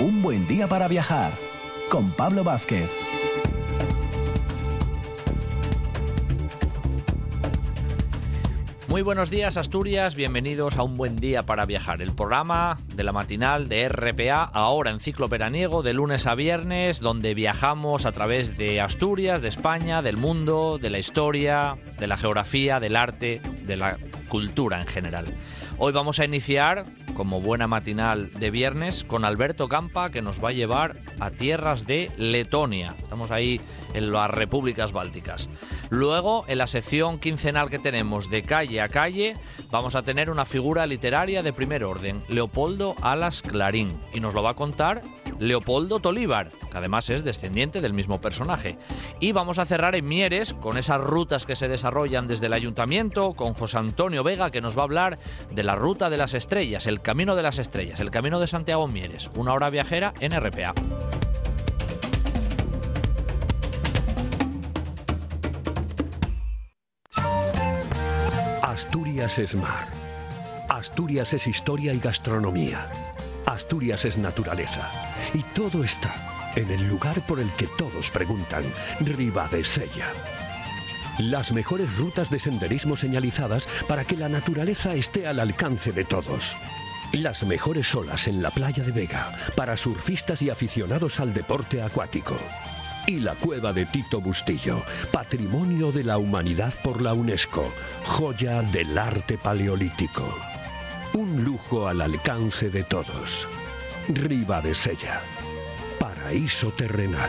Un buen día para viajar con Pablo Vázquez. Muy buenos días Asturias, bienvenidos a Un Buen Día para Viajar, el programa de la matinal de RPA, ahora en ciclo veraniego, de lunes a viernes, donde viajamos a través de Asturias, de España, del mundo, de la historia, de la geografía, del arte, de la cultura en general. Hoy vamos a iniciar, como buena matinal de viernes, con Alberto Campa, que nos va a llevar a tierras de Letonia. Estamos ahí en las repúblicas bálticas. Luego, en la sección quincenal que tenemos de calle a calle, vamos a tener una figura literaria de primer orden, Leopoldo Alas Clarín, y nos lo va a contar Leopoldo Tolívar, que además es descendiente del mismo personaje. Y vamos a cerrar en Mieres con esas rutas que se desarrollan desde el ayuntamiento, con José Antonio Vega, que nos va a hablar de la ruta de las estrellas, el camino de las estrellas, el camino de Santiago Mieres, una hora viajera en RPA. Asturias es mar. Asturias es historia y gastronomía. Asturias es naturaleza. Y todo está en el lugar por el que todos preguntan, Ribadesella. Las mejores rutas de senderismo señalizadas para que la naturaleza esté al alcance de todos. Las mejores olas en la playa de Vega para surfistas y aficionados al deporte acuático. Y la cueva de Tito Bustillo, patrimonio de la humanidad por la UNESCO, joya del arte paleolítico. Un lujo al alcance de todos. Riva de Sella. Paraíso terrenal.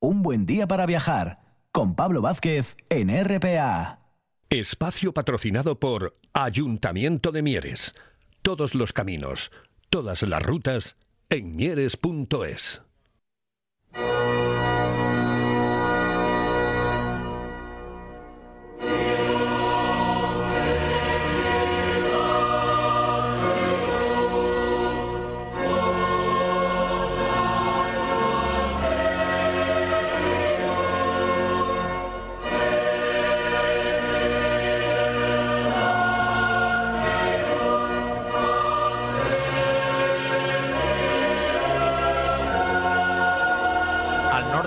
Un buen día para viajar con Pablo Vázquez en RPA. Espacio patrocinado por Ayuntamiento de Mieres. Todos los caminos, todas las rutas en mieres.es.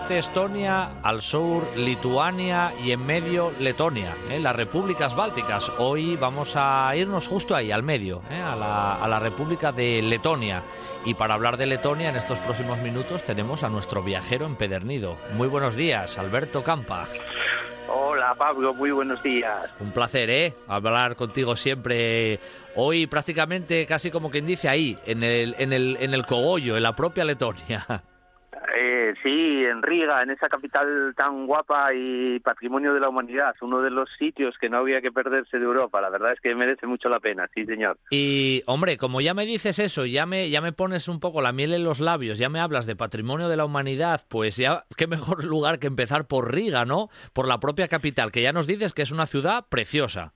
norte Estonia, al sur Lituania y en medio Letonia, ¿eh? las repúblicas bálticas. Hoy vamos a irnos justo ahí, al medio, ¿eh? a, la, a la República de Letonia. Y para hablar de Letonia en estos próximos minutos tenemos a nuestro viajero empedernido. Muy buenos días, Alberto Campa. Hola Pablo, muy buenos días. Un placer, ¿eh? Hablar contigo siempre. Hoy prácticamente casi como quien dice ahí, en el, en el, en el cogollo, en la propia Letonia. Eh, sí, en Riga, en esa capital tan guapa y patrimonio de la humanidad, uno de los sitios que no había que perderse de Europa. La verdad es que merece mucho la pena, sí, señor. Y, hombre, como ya me dices eso, ya me, ya me pones un poco la miel en los labios, ya me hablas de patrimonio de la humanidad, pues ya qué mejor lugar que empezar por Riga, ¿no? Por la propia capital, que ya nos dices que es una ciudad preciosa.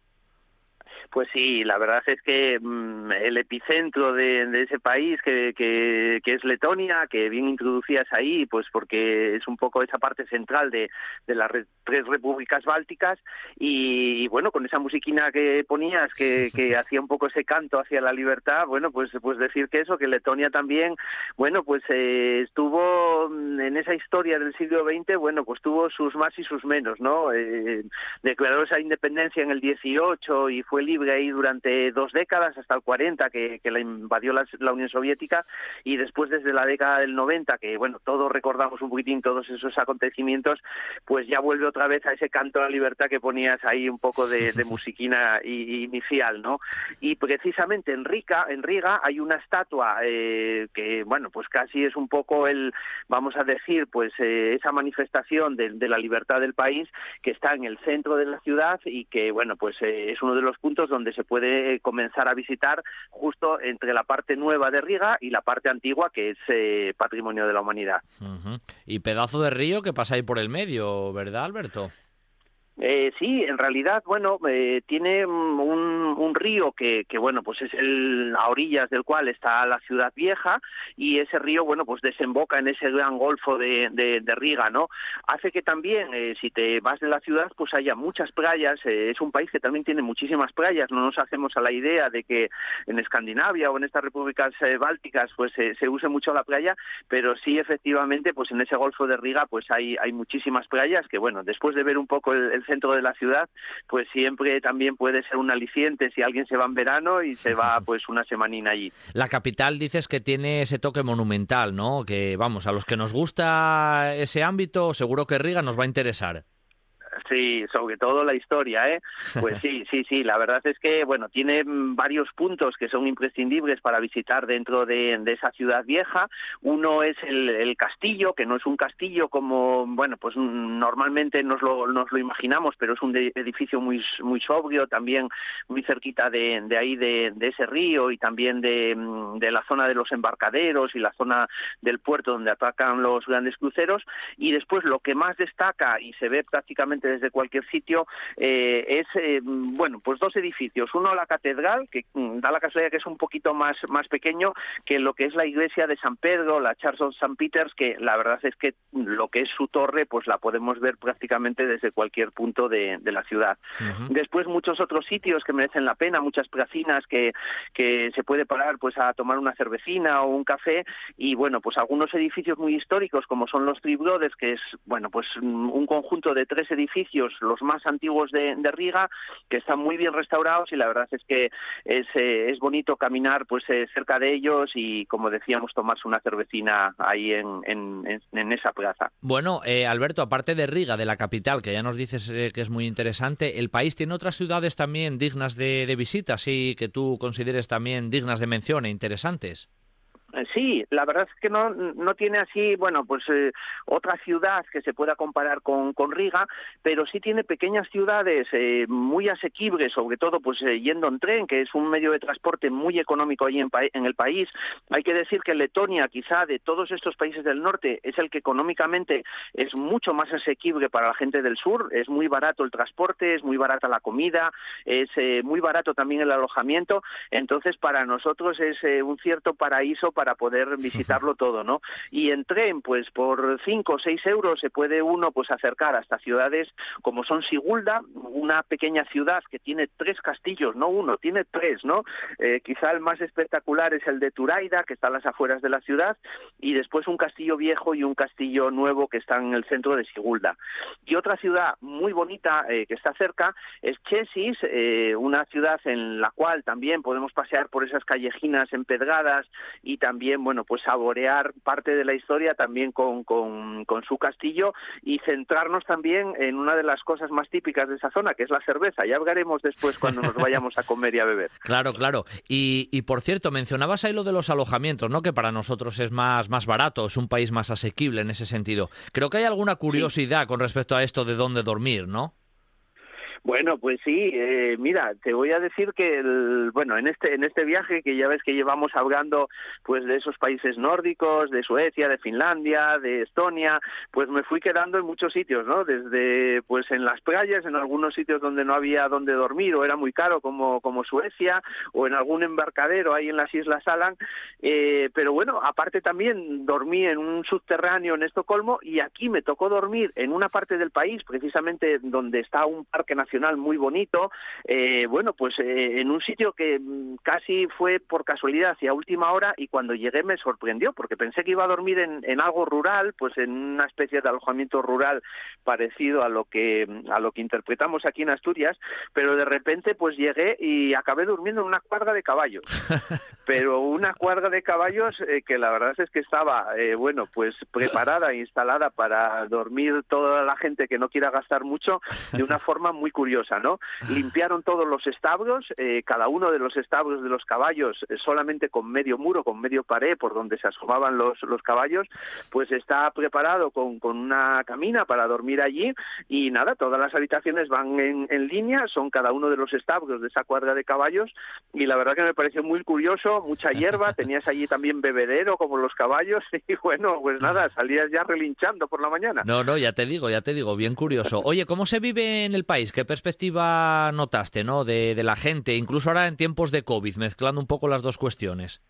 Pues sí, la verdad es que mmm, el epicentro de, de ese país que, que, que, es Letonia, que bien introducías ahí, pues porque es un poco esa parte central de, de las re, tres repúblicas bálticas y, y, bueno, con esa musiquina que ponías que, que hacía un poco ese canto hacia la libertad, bueno, pues pues decir que eso, que Letonia también, bueno, pues eh, estuvo en esa historia del siglo XX, bueno, pues tuvo sus más y sus menos, ¿no? Eh, declaró esa independencia en el 18 y fue libre ahí durante dos décadas, hasta el 40, que, la invadió la, Unión Soviética, y después desde la década del 90, que bueno, todos recordamos un poquitín todos esos acontecimientos, pues ya vuelve otra vez a ese canto a la libertad que ponías ahí un poco de, musiquina inicial, ¿no? Y precisamente en Riga, en Riga hay una estatua eh, que, bueno, pues casi es un poco el, vamos a decir, pues eh, esa manifestación de, de, la libertad del país que está en el centro de la ciudad y que, bueno, pues eh, es uno de los puntos donde se puede comenzar a visitar justo entre la parte nueva de Riga y la parte antigua que es eh, patrimonio de la humanidad. Y pedazo de río que pasa ahí por el medio, ¿verdad, Alberto? Eh, sí, en realidad, bueno, eh, tiene un, un río que, que, bueno, pues es el, a orillas del cual está la ciudad vieja y ese río, bueno, pues desemboca en ese gran golfo de, Riga, ¿no? Hace que también, eh, si te vas de la ciudad, pues haya muchas playas. Eh, es un país que también tiene muchísimas playas. No nos hacemos a la idea de que en Escandinavia o en estas repúblicas eh, bálticas, pues se use mucho la playa, pero sí, efectivamente, pues en ese golfo de Riga, pues hay, hay muchísimas playas que, bueno, después de ver un poco el centro de la ciudad, pues siempre también puede ser un aliciente si alguien se va en verano y se va pues una semanina allí. La capital dices que tiene ese toque monumental, ¿no? Que vamos, a los que nos gusta ese ámbito, seguro que Riga nos va a interesar. Sí, sobre todo la historia, ¿eh? Pues sí, sí, sí, la verdad es que, bueno, tiene varios puntos que son imprescindibles para visitar dentro de, esa ciudad vieja. Uno es el, castillo, que no es un castillo como, bueno, pues normalmente nos lo, nos lo imaginamos, pero es un edificio muy, muy sobrio, también muy cerquita de, de ahí, de, ese río y también de, de la zona de los embarcaderos y la zona del puerto donde atacan los grandes cruceros. Y después lo que más destaca y se ve prácticamente desde cualquier sitio, eh, es, eh, bueno, pues dos edificios. Uno, la catedral, que mm, da la casualidad que es un poquito más, más pequeño que lo que es la iglesia de San Pedro, la Charles of St. Peters, que la verdad es que lo que es su torre, pues la podemos ver prácticamente desde cualquier punto de, la ciudad. Después, muchos otros sitios que merecen la pena, muchas placinas que, que se puede parar pues a tomar una cervecina o un café y bueno, pues algunos edificios muy históricos como son los Three que es, bueno, pues mm, un conjunto de tres edificios los más antiguos de, Riga, que están muy bien restaurados y la verdad es que es, eh, es bonito caminar pues eh, cerca de ellos y, como decíamos, tomarse una cervecina ahí en, en, esa plaza. Bueno, eh, Alberto, aparte de Riga, de la capital, que ya nos dices que es muy interesante, ¿el país tiene otras ciudades también dignas de, de visita, sí, que tú consideres también dignas de mención e interesantes? Eh, sí, la verdad es que no, no tiene así, bueno, pues eh, otra ciudad que se pueda comparar con, con Riga, pero sí tiene pequeñas ciudades eh, muy asequibles, sobre todo pues yendo en tren, que es un medio de transporte muy económico ahí en, en, el país. Hay que decir que Letonia, quizá de todos estos países del norte, es el que económicamente es mucho más asequible para la gente del sur. Es muy barato el transporte, es muy barata la comida, es muy barato también el alojamiento. Entonces, para nosotros es un cierto paraíso para para poder visitarlo todo, ¿no? Y en tren, pues por 5 o 6 euros se puede uno pues acercar hasta ciudades como son Sigulda, una pequeña ciudad que tiene tres castillos, no uno, tiene tres, ¿no? Eh, quizá el más espectacular es el de Turaida, que está a las afueras de la ciudad, y después un castillo viejo y un castillo nuevo que está en el centro de Sigulda. Y otra ciudad muy bonita eh, que está cerca es Chesis, eh, una ciudad en la cual también podemos pasear por esas callejinas empedradas y también también, bueno, pues saborear parte de la historia también con, con, su castillo y centrarnos también en una de las cosas más típicas de esa zona, que es la cerveza. Ya hablaremos después cuando nos vayamos a comer y a beber. Claro, claro. Y, y por cierto, mencionabas ahí lo de los alojamientos, ¿no? Que para nosotros es más, más barato, es un país más asequible en ese sentido. Creo que hay alguna curiosidad con respecto a esto de dónde dormir, ¿no? Bueno, pues sí, eh, mira, te voy a decir que, el, bueno, en este en este viaje que ya ves que llevamos hablando, pues de esos países nórdicos, de Suecia, de Finlandia, de Estonia, pues me fui quedando en muchos sitios, ¿no? Desde, pues en las playas, en algunos sitios donde no había donde dormir o era muy caro como como Suecia, o en algún embarcadero ahí en las Islas Alan, eh, pero bueno, aparte también dormí en un subterráneo en Estocolmo y aquí me tocó dormir en una parte del país, precisamente donde está un parque nacional muy bonito, eh, bueno, pues eh, en un sitio que mm, casi fue por casualidad hacia última hora y cuando llegué me sorprendió porque pensé que iba a dormir en, algo rural, pues en una especie de alojamiento rural parecido a lo que a lo que interpretamos aquí en Asturias, pero de repente pues llegué y acabé durmiendo en una cuadra de caballos. pero una cuadra de caballos eh, que la verdad es que estaba, eh, bueno, pues preparada e instalada para dormir toda la gente que no quiera gastar mucho de una forma muy curiosa, ¿no? Limpiaron todos los establos, eh, cada uno de los establos de los caballos solamente con medio muro, con medio pared por donde se asomaban los, los caballos, pues está preparado con, con una camina para dormir allí y nada, todas las habitaciones van en, en línea, son cada uno de los establos de esa cuadra de caballos y la verdad que me pareció muy curioso, mucha hierba, tenías allí también bebedero como los caballos y bueno, pues nada, salías ya relinchando por la mañana. No, no, ya te digo, ya te digo, bien curioso. Oye, ¿cómo se vive en el país? ¿Qué perspectiva notaste, no, de, de la gente, incluso ahora en tiempos de COVID, mezclando un poco las dos cuestiones?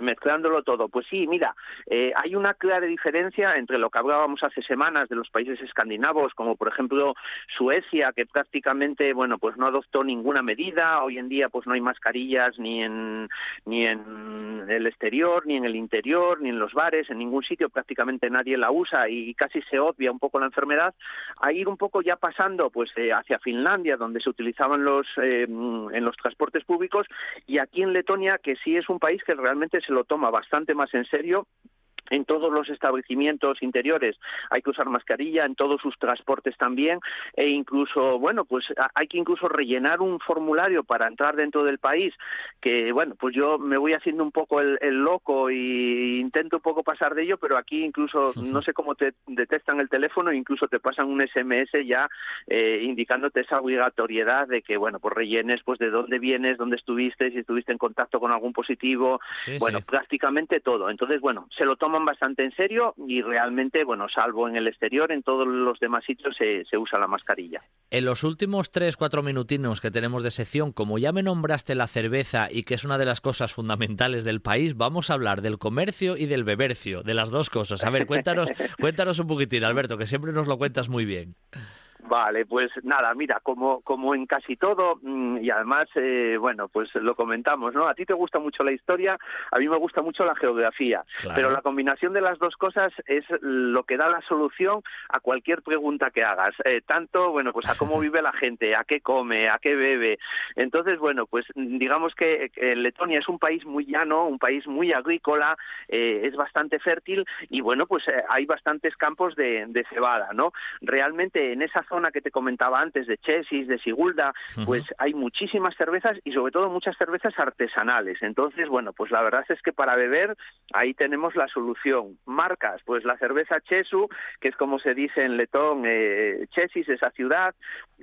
Mezclándolo todo. Pues sí, mira, eh, hay una clara diferencia entre lo que hablábamos hace semanas de los países escandinavos, como por ejemplo Suecia, que prácticamente, bueno, pues no adoptó ninguna medida. Hoy en día, pues no hay mascarillas ni en ni en el exterior, ni en el interior, ni en los bares, en ningún sitio. Prácticamente nadie la usa y casi se obvia un poco la enfermedad. A ir un poco ya pasando, pues eh, hacia Finlandia, donde se utilizaban los eh, en los transportes públicos, y aquí en Letonia, que sí es un país que realmente se lo toma bastante más en serio en todos los establecimientos interiores hay que usar mascarilla, en todos sus transportes también, e incluso, bueno, pues hay que incluso rellenar un formulario para entrar dentro del país, que bueno, pues yo me voy haciendo un poco el, loco y intento un poco pasar de ello, pero aquí incluso no sé cómo te detectan el teléfono, incluso te pasan un SMS ya eh, indicándote esa obligatoriedad de que, bueno, pues rellenes pues de dónde vienes, dónde estuviste, si estuviste en contacto con algún positivo, bueno, prácticamente todo. Entonces, bueno, se lo toman bastante en serio y realmente, bueno, salvo en el exterior, en todos los demás sitios se, se usa la mascarilla. En los últimos tres, cuatro minutinos que tenemos de sección, como ya me nombraste la cerveza y que es una de las cosas fundamentales del país, vamos a hablar del comercio y del bebercio, de las dos cosas. A ver, cuéntanos, cuéntanos un poquitín, Alberto, que siempre nos lo cuentas muy bien. Vale, pues nada, mira, como, como en casi todo, mm, y además, eh, bueno, pues lo comentamos, ¿no? A ti te gusta mucho la historia, a mí me gusta mucho la geografía, pero la combinación de las dos cosas es lo que da la solución a cualquier pregunta que hagas, eh, tanto, bueno, pues a cómo vive la gente, a qué come, a qué bebe. Entonces, bueno, pues digamos que Letonia es un país muy llano, un país muy agrícola, eh, es bastante fértil y, bueno, pues hay bastantes campos de, de cebada, ¿no? Realmente en esa zona que te comentaba antes de Chesis, de Sigulda, pues hay muchísimas cervezas y sobre todo muchas cervezas artesanales. Entonces, bueno, pues la verdad es que para beber ahí tenemos la solución. Marcas, pues la cerveza Chesu, que es como se dice en letón, eh, Chesis, esa ciudad,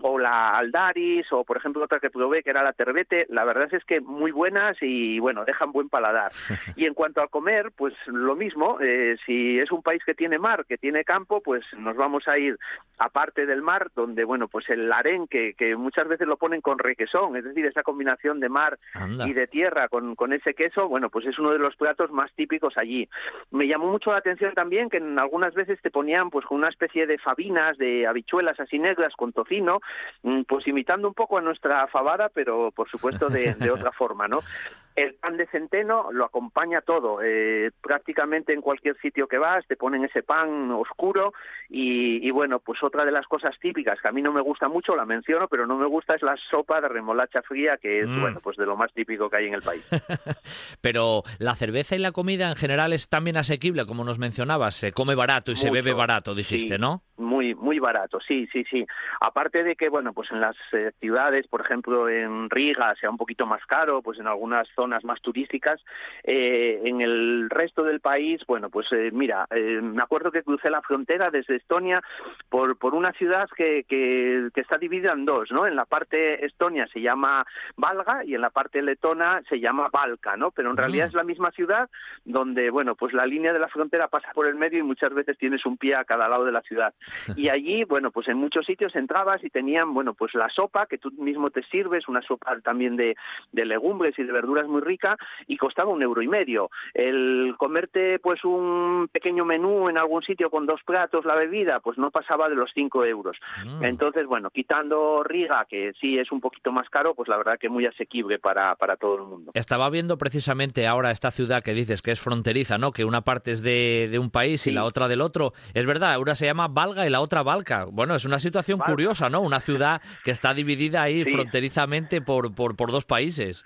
o la Aldaris, o por ejemplo otra que probé que era la Terbete, la verdad es que muy buenas y bueno, dejan buen paladar. Y en cuanto a comer, pues lo mismo, eh, si es un país que tiene mar, que tiene campo, pues nos vamos a ir aparte del mar donde, bueno, pues el arenque, que muchas veces lo ponen con requesón, es decir, esa combinación de mar y de tierra con, con ese queso, bueno, pues es uno de los platos más típicos allí. Me llamó mucho la atención también que en algunas veces te ponían pues con una especie de fabinas, de habichuelas así negras con tocino, mm, pues imitando un poco a nuestra fabada, pero por supuesto de, de otra forma, ¿no? El pan de centeno lo acompaña todo. Eh, prácticamente en cualquier sitio que vas te ponen ese pan oscuro y, bueno, pues otra de las cosas típicas que a mí no me gusta mucho, la menciono, pero no me gusta es la sopa de remolacha fría, que es, mm. bueno, pues de lo más típico que hay en el país. pero la cerveza y la comida en general es también asequible, como nos mencionabas. Se come barato y se bebe barato, dijiste, ¿no? Muy, muy barato, sí, sí, sí. Aparte de que, bueno, pues en las eh, ciudades, por ejemplo, en Riga sea un poquito más caro, pues en algunas zonas más turísticas. Eh, en el resto del país, bueno, pues eh, mira, eh, me acuerdo que crucé la frontera desde Estonia por, por una ciudad que, que, está dividida en dos, ¿no? En la parte estonia se llama Valga y en la parte letona se llama Valka, ¿no? Pero en realidad es la misma ciudad donde, bueno, pues la línea de la frontera pasa por el medio y muchas veces tienes un pie a cada lado de la ciudad. Y allí, bueno, pues en muchos sitios entrabas y tenían, bueno, pues la sopa que tú mismo te sirves, una sopa también de, de legumbres y de verduras muy rica y costaba un euro y medio. El comerte pues un pequeño menú en algún sitio con dos platos, la bebida, pues no pasaba de los cinco euros. Mm. Entonces, bueno, quitando Riga, que sí es un poquito más caro, pues la verdad que muy asequible para, para todo el mundo. Estaba viendo precisamente ahora esta ciudad que dices que es fronteriza, ¿no? Que una parte es de, de un país y la otra del otro. Es verdad, una se llama Valga y la otra Valca. Bueno, es una situación curiosa, ¿no? Una ciudad que está dividida ahí fronterizamente por, por, por dos países.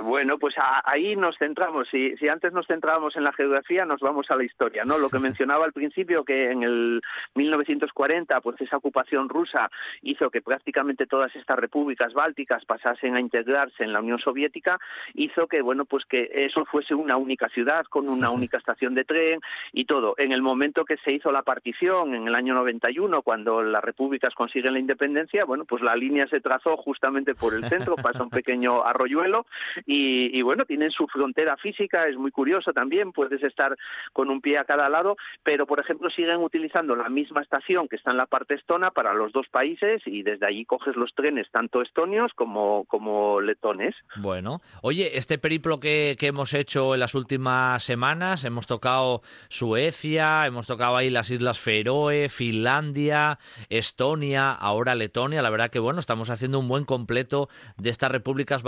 Bueno, pues ahí nos centramos. Si, si antes nos centrábamos en la geografía, nos vamos a la historia, ¿no? Lo que mencionaba al principio, que en el 1940, pues esa ocupación rusa hizo que prácticamente todas estas repúblicas bálticas pasasen a integrarse en la Unión Soviética, hizo que, bueno, pues que eso fuese una única ciudad con una única estación de tren y todo. En el momento que se hizo la partición, en el año 91, cuando las repúblicas consiguen la independencia, bueno, pues la línea se trazó justamente por el centro, pasa un pequeño arroyuelo y, bueno, tienen su frontera física, es muy curioso también, puedes estar con un pie a cada lado, pero por ejemplo siguen utilizando la misma estación que está en la parte estona para los dos países y desde allí coges los trenes tanto estonios como, como letones. Bueno, oye, este periplo que, que hemos hecho en las últimas semanas, hemos tocado Suecia, hemos tocado ahí las Islas Feroe, Finlandia, Estonia, ahora Letonia, la verdad que bueno, estamos haciendo un buen completo de estas repúblicas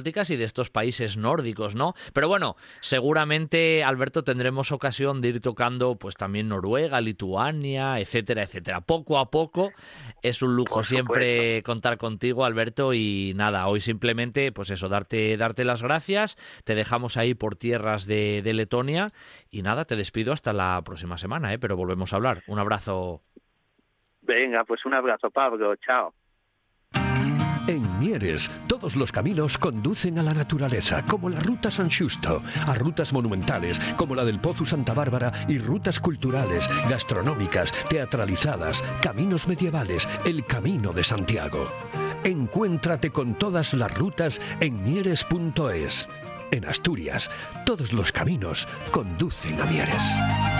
bálticas y de estos países nórdicos, ¿no? Pero bueno, seguramente, Alberto, tendremos ocasión de ir tocando pues también Noruega, Lituania, etcétera, etcétera. Poco a poco es un lujo siempre contar contigo, Alberto, y nada, hoy simplemente, pues eso, darte, darte las gracias, te dejamos ahí por tierras de, de Letonia y nada, te despido hasta la próxima semana, ¿eh? pero volvemos a hablar. Un abrazo. Venga, pues un abrazo, Pablo, chao. En Mieres, todos los caminos conducen a la naturaleza, como la Ruta San Justo, a rutas monumentales, como la del Pozo Santa Bárbara, y rutas culturales, gastronómicas, teatralizadas, caminos medievales, el Camino de Santiago. Encuéntrate con todas las rutas en mieres.es. En Asturias, todos los caminos conducen a Mieres.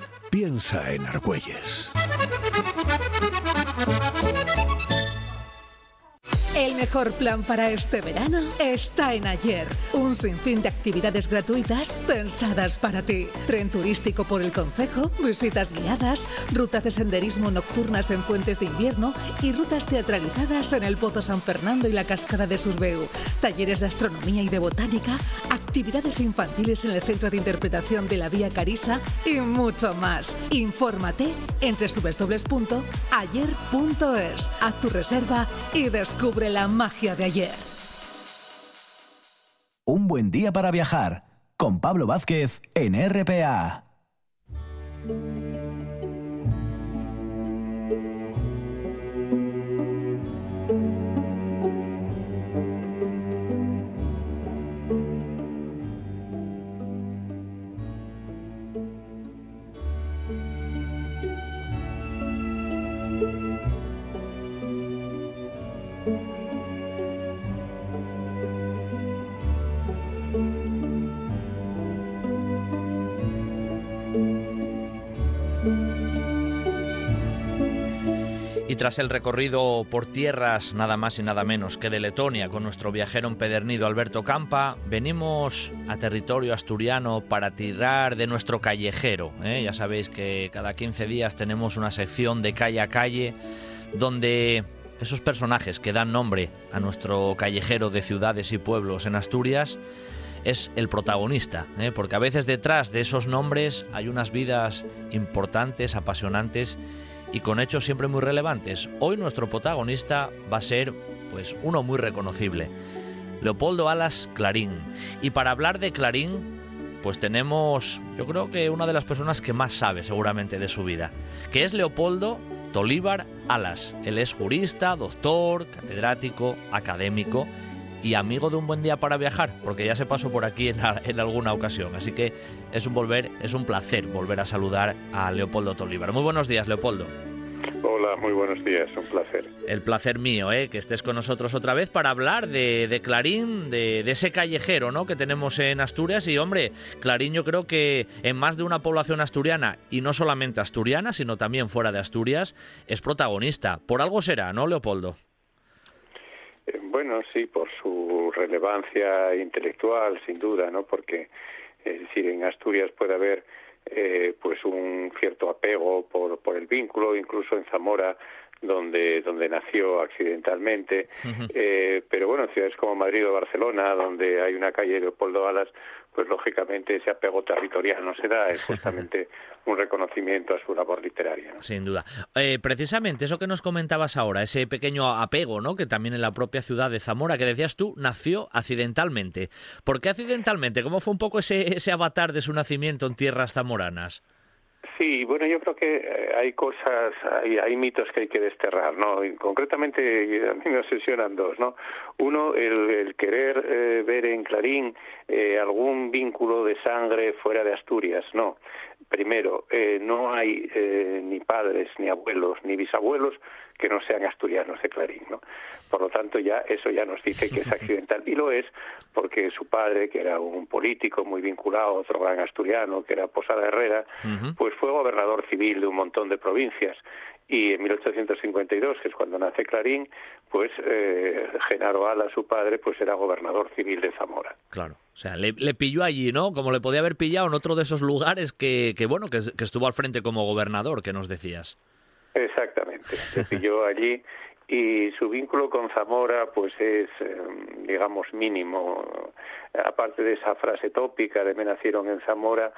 Piensa en Argüelles. El mejor plan para este verano está en Ayer. Un sinfín de actividades gratuitas pensadas para ti. Tren turístico por el Concejo, visitas guiadas, rutas de senderismo nocturnas en puentes de invierno y rutas teatralizadas en el Pozo San Fernando y la Cascada de Surbeu. Talleres de astronomía y de botánica, actividades infantiles en el Centro de Interpretación de la Vía Carisa y mucho más. Infórmate en www.ayer.es. Haz tu reserva y descubre la magia de ayer. Un buen día para viajar con Pablo Vázquez en RPA. Y tras el recorrido por tierras nada más y nada menos que de Letonia con nuestro viajero empedernido Alberto Campa, venimos a territorio asturiano para tirar de nuestro callejero. ¿eh? Ya sabéis que cada 15 días tenemos una sección de calle a calle donde esos personajes que dan nombre a nuestro callejero de ciudades y pueblos en Asturias es el protagonista, ¿eh? porque a veces detrás de esos nombres hay unas vidas importantes, apasionantes y con hechos siempre muy relevantes. Hoy nuestro protagonista va a ser pues uno muy reconocible, Leopoldo Alas Clarín. Y para hablar de Clarín, pues tenemos, yo creo que una de las personas que más sabe seguramente de su vida, que es Leopoldo Tolívar Alas. Él es jurista, doctor, catedrático, académico y amigo de un buen día para viajar, porque ya se pasó por aquí en, en, alguna ocasión. Así que es un volver, es un placer volver a saludar a Leopoldo Tolívar. Muy buenos días, Leopoldo. Hola, muy buenos días, un placer. El placer mío, ¿eh? que estés con nosotros otra vez para hablar de, de Clarín, de, de, ese callejero ¿no? que tenemos en Asturias. Y hombre, Clarín yo creo que en más de una población asturiana, y no solamente asturiana, sino también fuera de Asturias, es protagonista. Por algo será, ¿no, Leopoldo? Bueno, sí, por su relevancia intelectual, sin duda, ¿no? Porque, es decir, en Asturias puede haber eh, pues un cierto apego por, por el vínculo, incluso en Zamora donde donde nació accidentalmente eh, pero bueno ciudades como Madrid o Barcelona donde hay una calle Leopoldo Alas pues lógicamente ese apego territorial no se da, es justamente un reconocimiento a su labor literaria. Sin duda. Eh, precisamente eso que nos comentabas ahora, ese pequeño apego, ¿no? Que también en la propia ciudad de Zamora, que decías tú, nació accidentalmente. ¿Por qué accidentalmente? ¿Cómo fue un poco ese, ese avatar de su nacimiento en tierras zamoranas? Sí, bueno, yo creo que eh, hay cosas, hay, hay mitos que hay que desterrar, ¿no? Concretamente a mí me obsesionan dos, ¿no? Uno, el, querer eh, ver en Clarín eh, algún vínculo de sangre fuera de Asturias, no. Primero, no hay ni padres, ni abuelos, ni bisabuelos que no sean asturianos de Clarín, ¿no? Por lo tanto, ya eso ya nos dice que es accidental y lo es porque su padre, que era un político muy vinculado a otro gran asturiano, que era Posada Herrera, pues fue gobernador civil de un montón de provincias y en 1852, que es cuando nace Clarín, pues eh, Genaro Ala, su padre, pues era gobernador civil de Zamora. Claro, o sea, le, pilló allí, ¿no? Como le podía haber pillado en otro de esos lugares que, que bueno, que, que estuvo al frente como gobernador, que nos decías. Exactamente, se pilló allí y su vínculo con Zamora pues es em, digamos mínimo. Aparte de esa frase tópica de me nacieron en Zamora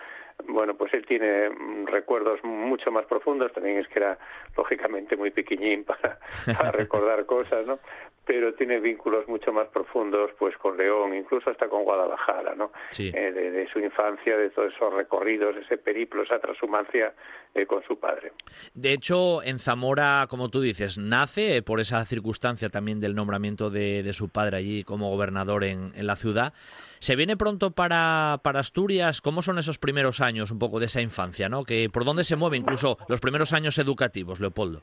bueno pues él tiene recuerdos mucho más profundos. También es que era lógicamente muy pequeñín para, para recordar cosas no pero tiene vínculos mucho más profundos pues con León, incluso hasta con Guadalajara, ¿no? Eh, de, su infancia, de todos esos recorridos, ese periplo, esa transhumancia eh, con su padre. De hecho, en Zamora, como tú dices, nace eh, por esa circunstancia también del nombramiento de, su padre allí como gobernador en, la ciudad. ¿Se viene pronto para, para, Asturias? ¿Cómo son esos primeros años, un poco de esa infancia, ¿no? Que, ¿Por dónde se mueve incluso los primeros años educativos, Leopoldo?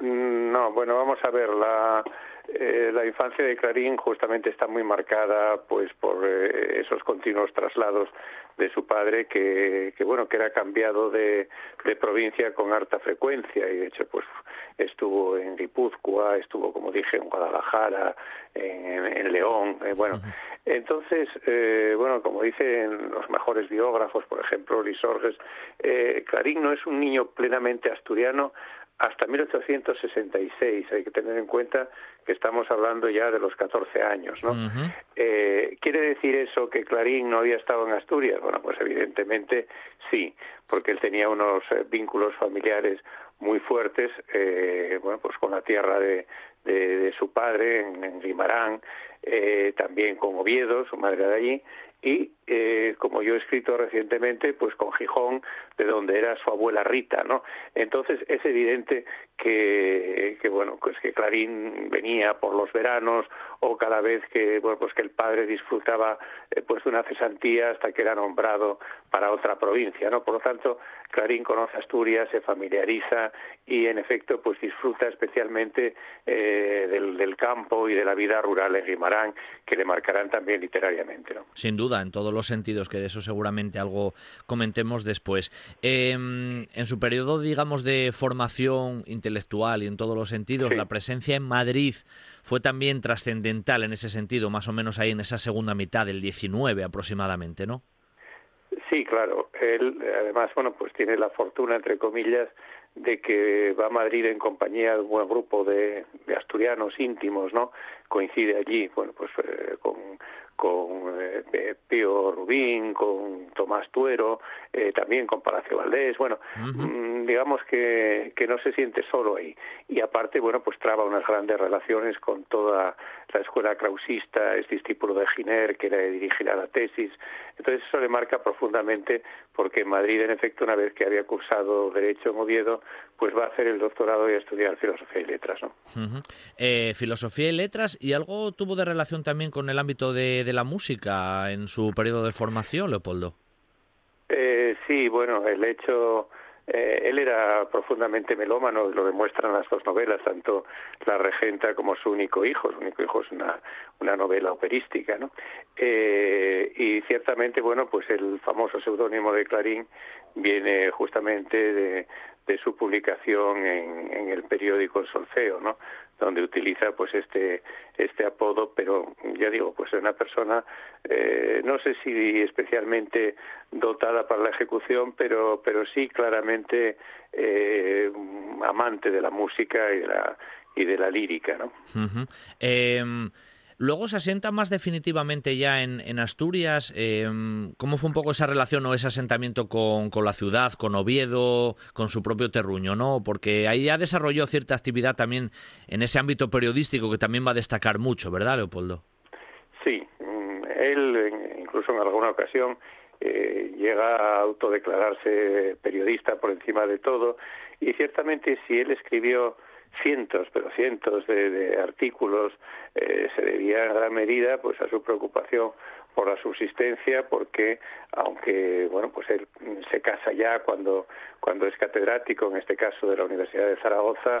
Mm, no, bueno, vamos a ver, la eh, la infancia de Clarín justamente está muy marcada pues por eh, esos continuos traslados de su padre que, que bueno que era cambiado de, de, provincia con harta frecuencia. Y de hecho pues estuvo en Guipúzcoa estuvo como dije en Guadalajara en, en León eh, bueno. Entonces bueno como dicen los mejores biógrafos por ejemplo Lisorges Clarín no es un niño plenamente asturiano hasta 1866. Hay que tener en cuenta que estamos hablando ya de los 14 años, ¿no? eh, ¿Quiere decir eso que Clarín no había estado en Asturias? Bueno, pues evidentemente sí, porque él tenía unos eh, vínculos familiares muy fuertes, eh, bueno, pues con la tierra de, de, su padre en, en Guimarán, eh, también con Oviedo, su madre de allí, y eh, como yo he escrito recientemente, pues con Gijón, de donde era su abuela Rita, ¿no? Entonces es evidente que, que bueno, pues que Clarín venía por los veranos o cada vez que, bueno, pues que el padre disfrutaba eh, pues de una cesantía hasta que era nombrado para otra provincia, ¿no? Por lo tanto, Clarín conoce Asturias, se familiariza y en efecto pues disfruta especialmente eh, del, campo y de la vida rural en Guimarán, que le marcarán también literariamente, ¿no? Sin duda en todos los sentidos, que de eso seguramente algo comentemos después. Em, en su periodo, digamos, de formación intelectual y en todos los sentidos, la presencia en Madrid fue también trascendental en ese sentido, más o menos ahí en esa segunda mitad del 19 aproximadamente, ¿no? Sí, claro. Él, además, bueno, pues tiene la fortuna, entre comillas, de que va a Madrid en compañía de un buen grupo de, asturianos íntimos, ¿no? Coincide allí, bueno, pues eh, con con eh, Pío Rubín, con Tomás Tuero, eh, también con Palacio Valdés, bueno, mm, digamos que, que no se siente solo ahí. Y aparte, bueno, pues traba unas grandes relaciones con toda la escuela krausista, es discípulo de Giner, que le dirigirá la tesis. Entonces eso le marca profundamente porque en Madrid, en efecto, una vez que había cursado Derecho en Oviedo, pues va a hacer el doctorado y a estudiar Filosofía y Letras, ¿no? Eh, filosofía y Letras, ¿y algo tuvo de relación también con el ámbito de la música en su periodo de formación, Leopoldo? Eh, sí, bueno, el hecho... Eh, él era profundamente melómano, lo demuestran las dos novelas, tanto La Regenta como Su único hijo. Su único hijo es una, una novela operística, ¿no? Eh, y ciertamente, bueno, pues el famoso seudónimo de Clarín viene justamente de, su publicación en, en el periódico El Solfeo, ¿no? Donde utiliza pues este este apodo pero ya digo pues es una persona eh, no sé si especialmente dotada para la ejecución pero pero sí claramente eh, amante de la música y de la y de la lírica no Luego se asienta más definitivamente ya en, Asturias. Em, ¿Cómo fue un poco esa relación o ese asentamiento con, la ciudad, con Oviedo, con su propio terruño? ¿no? Porque ahí ya desarrolló cierta actividad también en ese ámbito periodístico que también va a destacar mucho, ¿verdad, Leopoldo? Sí, mm, él incluso en alguna ocasión eh, llega a autodeclararse periodista por encima de todo y ciertamente si él escribió cientos, pero cientos de, artículos, eh, se debía en gran medida pues a su preocupación por la subsistencia, porque aunque bueno pues él se casa ya cuando cuando es catedrático, en este caso de la Universidad de Zaragoza,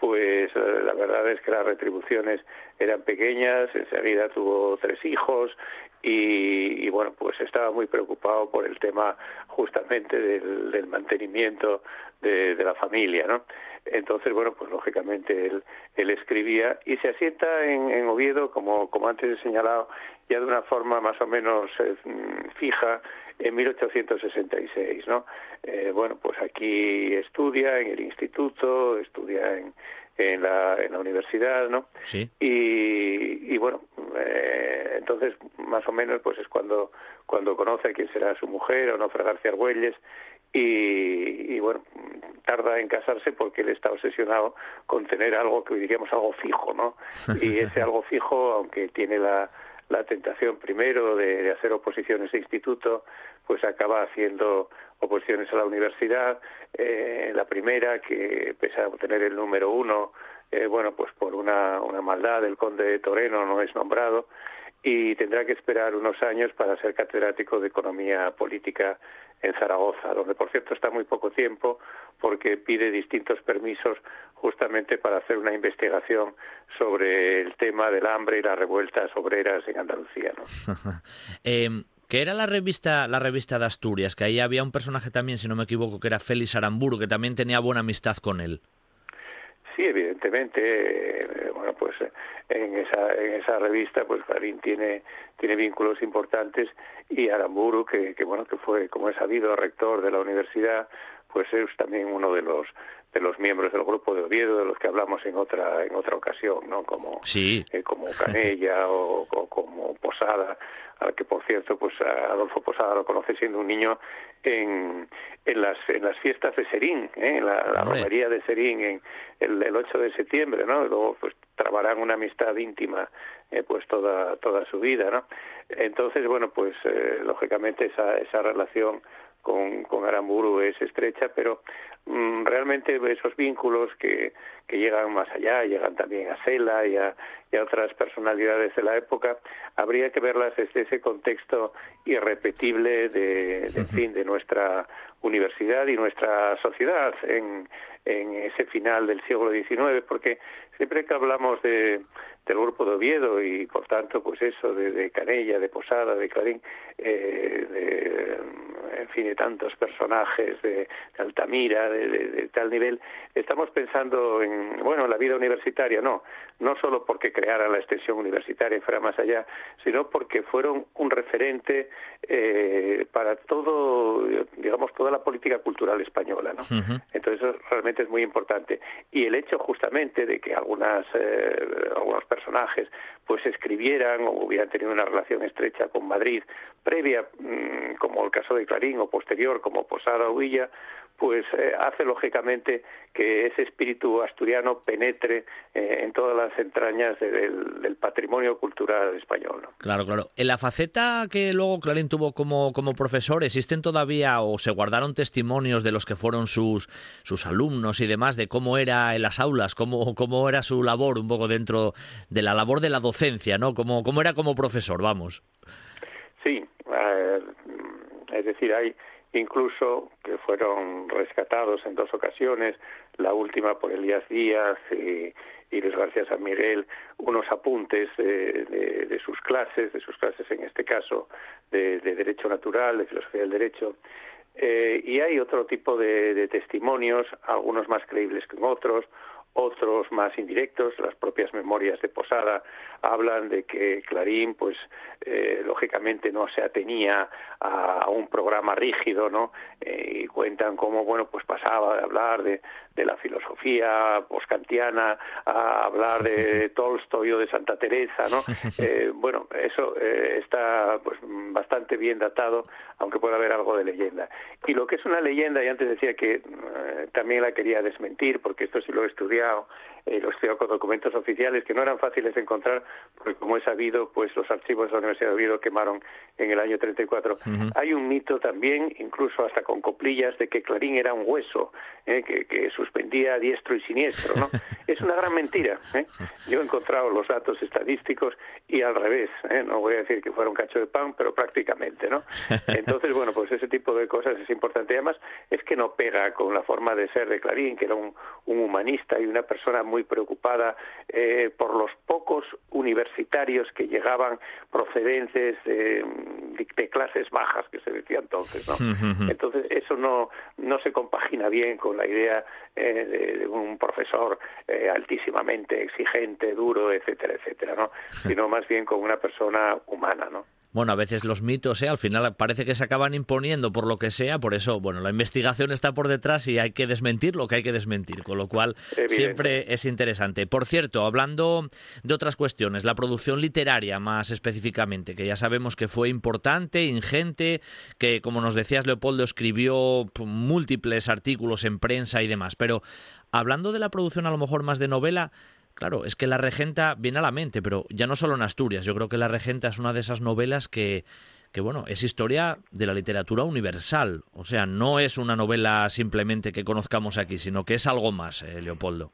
pues eh, la verdad es que las retribuciones eran pequeñas, enseguida tuvo tres hijos y, bueno pues estaba muy preocupado por el tema justamente del, mantenimiento de, de la familia, ¿no? Entonces, bueno, pues lógicamente él, él escribía y se asienta en, en, Oviedo, como, como antes he señalado, ya de una forma más o menos eh, fija en 1866, ¿no? Eh, bueno, pues aquí estudia en el instituto, estudia en, en, la, en la universidad, ¿no? Sí. Y, y bueno, eh, entonces más o menos pues es cuando, cuando conoce a quién será su mujer, Onofre García Argüelles, y, y, bueno, tarda en casarse porque él está obsesionado con tener algo que diríamos algo fijo, ¿no? Y ese algo fijo, aunque tiene la, la tentación primero de, hacer oposiciones de instituto, pues acaba haciendo oposiciones a la universidad. Eh, la primera, que pese a obtener el número uno, eh, bueno, pues por una, una maldad del conde de Toreno no es nombrado y tendrá que esperar unos años para ser catedrático de Economía Política en Zaragoza, donde por cierto está muy poco tiempo porque pide distintos permisos justamente para hacer una investigación sobre el tema del hambre y las revueltas obreras en Andalucía. ¿no? eh, que era la revista la revista de Asturias, que ahí había un personaje también, si no me equivoco, que era Félix Aramburu, que también tenía buena amistad con él. Sí, evidentemente, eh, bueno, pues eh, en esa en esa revista, pues Clarín tiene tiene vínculos importantes y Aramburu, que, que bueno, que fue, como he sabido, rector de la universidad, pues es también uno de los de los miembros del grupo de Oviedo de los que hablamos en otra en otra ocasión no como sí. Eh, como Canella o, como Posada al que por cierto pues Adolfo Posada lo conoce siendo un niño en, en las en las fiestas de Serín ¿eh? en la, la romería de Serín en el, el 8 de septiembre no luego pues trabarán una amistad íntima eh, pues toda toda su vida no entonces bueno pues eh, lógicamente esa esa relación con, con Aramburu es estrecha, pero realmente esos vínculos que, que llegan más allá, llegan también a Sela y a, y a, otras personalidades de la época, habría que verlas desde ese contexto irrepetible de, de, fin, de nuestra universidad y nuestra sociedad en, en ese final del siglo XIX, porque siempre que hablamos de, del grupo de Oviedo y por tanto pues eso de, de Canella, de Posada, de Clarín, eh, de, en fin, de tantos personajes de, Altamira, de, tal nivel, estamos pensando en, bueno, la vida universitaria, no, no solo porque crearan la extensión universitaria y fuera más allá, sino porque fueron un referente eh, para todo, digamos, toda la política cultural española, ¿no? Entonces eso realmente es muy importante. Y el hecho justamente de que algunas, eh, algunos personajes pues escribieran o hubieran tenido una relación estrecha con Madrid previa, mm, como el caso de Clarín, o posterior, como Posada o Villa, pues eh, hace lógicamente que ese espíritu asturiano penetre eh, en todas las entrañas del, patrimonio cultural español. Claro, claro. En la faceta que luego Clarín tuvo como, como profesor, ¿existen todavía o se guardaron testimonios de los que fueron sus, sus alumnos y demás de cómo era en las aulas, cómo, cómo era su labor un poco dentro de la labor de la docencia, ¿no? Cómo, cómo era como profesor, vamos. Sí, eh, es decir, hay incluso que fueron rescatados en dos ocasiones, la última por Elías Díaz y, y Luis García Miguel, unos apuntes de, de, de, sus clases, de sus clases en este caso de, de Derecho Natural, de Filosofía del Derecho, y hay otro tipo de testimonios, algunos más creíbles que otros, otros más indirectos, las propias memorias de Posada hablan de que Clarín, pues eh, lógicamente no se atenía a, un programa rígido, ¿no? Eh, y cuentan cómo, bueno, pues pasaba de hablar de, de la filosofía poscantiana a hablar de Tolstoy o de Santa Teresa, ¿no? Eh, bueno, eso está pues bastante bien datado, aunque pueda haber algo de leyenda. Y lo que es una leyenda, y antes decía que también la quería desmentir, porque esto sí lo he estudiado, ago eh, los documentos oficiales que no eran fáciles de encontrar, porque como he sabido, pues los archivos de la Universidad de Oviedo quemaron en el año 34. Hay un mito también, incluso hasta con coplillas, de que Clarín era un hueso, eh, que, que, suspendía diestro y siniestro, ¿no? es una gran mentira. ¿eh? Yo he encontrado los datos estadísticos y al revés, ¿eh? no voy a decir que fuera un cacho de pan, pero prácticamente, ¿no? Entonces, bueno, pues ese tipo de cosas es importante. Además, es que no pega con la forma de ser de Clarín, que era un, un humanista y una persona muy preocupada eh, por los pocos universitarios que llegaban procedentes de, clases bajas, que se decía entonces, ¿no? Entonces eso no no se compagina bien con la idea eh, de, un profesor eh, altísimamente exigente, duro, etcétera, etcétera, ¿no? Sino más bien con una persona humana, ¿no? Bueno, a veces los mitos, ¿eh? al final parece que se acaban imponiendo por lo que sea, por eso, bueno, la investigación está por detrás y hay que desmentir lo que hay que desmentir, con lo cual siempre es interesante. Por cierto, hablando de otras cuestiones, la producción literaria más específicamente, que ya sabemos que fue importante, ingente, que como nos decías, Leopoldo escribió múltiples artículos en prensa y demás, pero hablando de la producción a lo mejor más de novela, Claro, es que La Regenta viene a la mente, pero ya no solo en Asturias. Yo creo que La Regenta es una de esas novelas que, que bueno, es historia de la literatura universal. O sea, no es una novela simplemente que conozcamos aquí, sino que es algo más, eh, Leopoldo.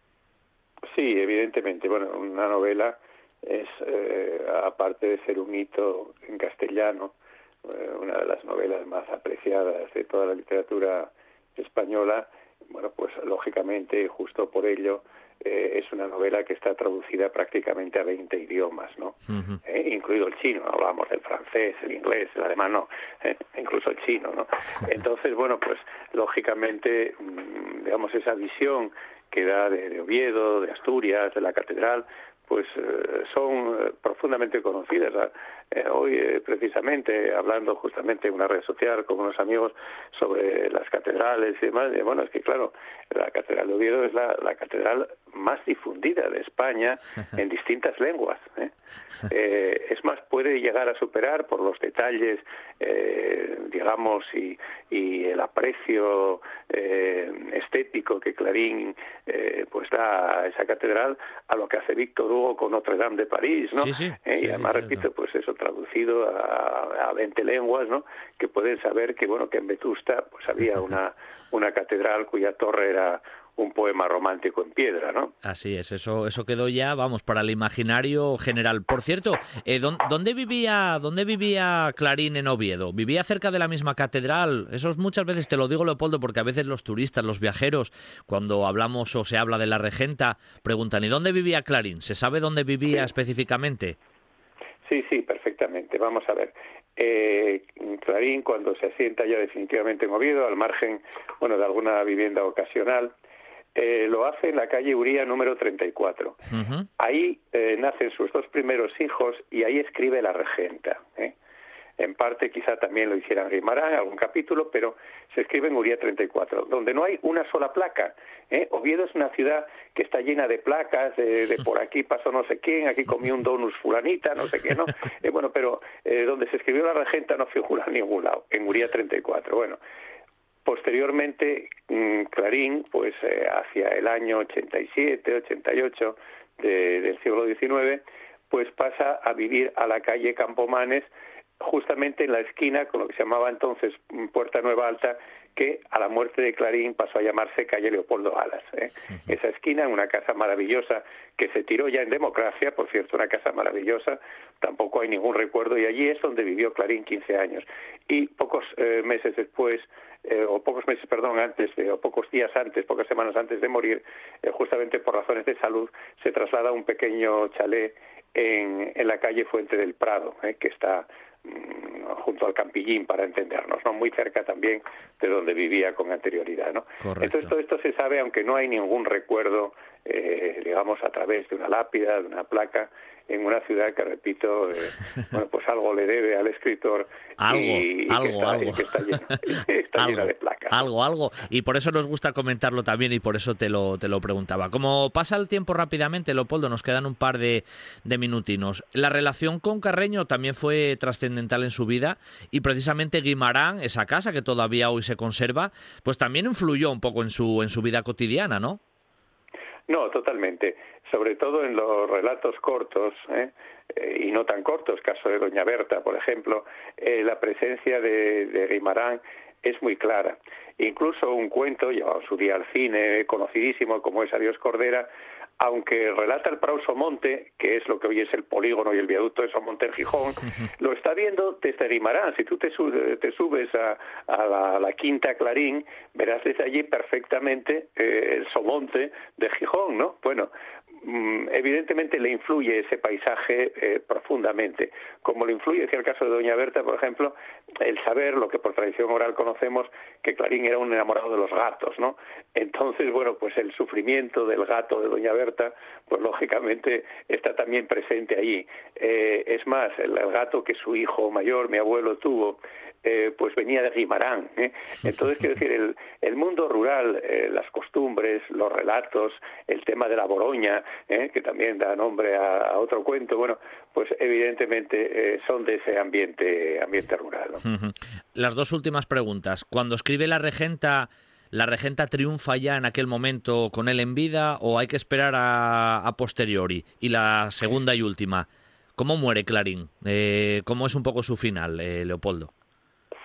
Sí, evidentemente. Bueno, una novela es, eh, aparte de ser un hito en castellano, eh, una de las novelas más apreciadas de toda la literatura española, bueno, pues lógicamente, justo por ello, eh, es una novela que está traducida prácticamente a 20 idiomas, ¿no? Eh, incluido el chino, hablamos del francés, el inglés, el alemán, no, eh, incluso el chino, ¿no? Entonces, bueno, pues lógicamente, mm, digamos, esa visión que da de, Oviedo, de Asturias, de la catedral, pues son profundamente conocidas. Hoy, precisamente, hablando justamente en una red social con unos amigos sobre las catedrales y demás, bueno, es que claro, la catedral de Oviedo es la, la catedral más difundida de España en distintas lenguas. ¿eh? Eh, es más, puede llegar a superar por los detalles, eh, digamos, y, y, el aprecio estético que Clarín pues da a esa catedral a lo que hace Víctor Hugo con Notre Dame de París, ¿no? y además, repito, pues eso traducido a, a 20 lenguas, ¿no? Que pueden saber que, bueno, que en Vetusta pues había una, una catedral cuya torre era un poema romántico en piedra, ¿no? Así es, eso, eso quedó ya, vamos, para el imaginario general. Por cierto, eh, ¿dónde, vivía, ¿dónde vivía Clarín en Oviedo? ¿Vivía cerca de la misma catedral? Eso es, muchas veces, te lo digo, Leopoldo, porque a veces los turistas, los viajeros, cuando hablamos o se habla de la regenta, preguntan, ¿y dónde vivía Clarín? ¿Se sabe dónde vivía específicamente? Sí, sí, perfectamente. Vamos a ver. Eh, Clarín, cuando se asienta ya definitivamente en Oviedo, al margen, bueno, de alguna vivienda ocasional, eh, lo hace en la calle Uría número 34. Ahí eh, nacen sus dos primeros hijos y ahí escribe la regenta. ¿eh? En parte quizá también lo hicieran Guimarán, algún capítulo, pero se escribe en Uría 34, donde no hay una sola placa. Oviedo es una ciudad que está llena de placas, de, por aquí pasó no sé quién, aquí comió un donus fulanita, no sé qué, ¿no? bueno, pero donde se escribió la regenta no figura en ningún lado, en Uría 34. Bueno, Posteriormente, mm, Clarín, pues eh, hacia el año 87, 88 del siglo XIX, pues pasa a vivir a la calle Campomanes, justamente en la esquina con lo que se llamaba entonces Puerta Nueva Alta, que a la muerte de Clarín pasó a llamarse calle Leopoldo Alas. ¿eh? Esa esquina, una casa maravillosa que se tiró ya en democracia, por cierto, una casa maravillosa, tampoco hay ningún recuerdo, y allí es donde vivió Clarín 15 años. Y pocos eh, meses después eh, o pocos meses, perdón, antes, o pocos días antes, pocas semanas antes de morir, justamente por razones de salud, se traslada a un pequeño chalet en, en la calle Fuente del Prado, que está junto al Campillín para entendernos, ¿no? Muy cerca también de donde vivía con anterioridad, ¿no? Entonces todo esto se sabe aunque no hay ningún recuerdo, eh, digamos, a través de una lápida, de una placa, en una ciudad que, repito, eh, bueno, pues algo le debe al escritor algo, y, algo, que está, algo. que está, llena, está algo, llena, de placas. Algo, algo. Y por eso nos gusta comentarlo también y por eso te lo, te lo preguntaba. Como pasa el tiempo rápidamente, Leopoldo, nos quedan un par de, de minutinos. La relación con Carreño también fue trascendental en su vida y precisamente Guimarán, esa casa que todavía hoy se conserva, pues también influyó un poco en su, en su vida cotidiana, ¿no? No, totalmente. Sobre todo en los relatos cortos, ¿eh? Eh, y no tan cortos, caso de Doña Berta, por ejemplo, eh, la presencia de, de Guimarán es muy clara. Incluso un cuento llevado su día al cine, conocidísimo como es Adiós Cordera, aunque relata el Prado Somonte, que es lo que hoy es el polígono y el viaducto de Somonte en Gijón, lo está viendo desde Guimarán. Si tú te, subes a, a, la, a, la, Quinta Clarín, verás desde allí perfectamente eh, el Somonte de Gijón, ¿no? Bueno, evidentemente le influye ese paisaje eh, profundamente, como le influye, decía el caso de Doña Berta, por ejemplo, el saber lo que por tradición oral conocemos, que Clarín era un enamorado de los gatos, ¿no? Entonces, bueno, pues el sufrimiento del gato de Doña Berta, pues lógicamente está también presente allí. Eh, es más, el, gato que su hijo mayor, mi abuelo, tuvo, eh, pues venía de Guimarán. ¿eh? Entonces, quiero decir, el, el mundo rural, eh, las costumbres, los relatos, el tema de la Boroña, que también da nombre a, a, otro cuento, bueno, pues evidentemente son de ese ambiente, ambiente rural. Las dos últimas preguntas. Cuando escribe la regenta ¿La regenta triunfa ya en aquel momento con él en vida o hay que esperar a, a posteriori? Y la segunda y última, ¿cómo muere Clarín? Eh, ¿Cómo es un poco su final, eh, Leopoldo?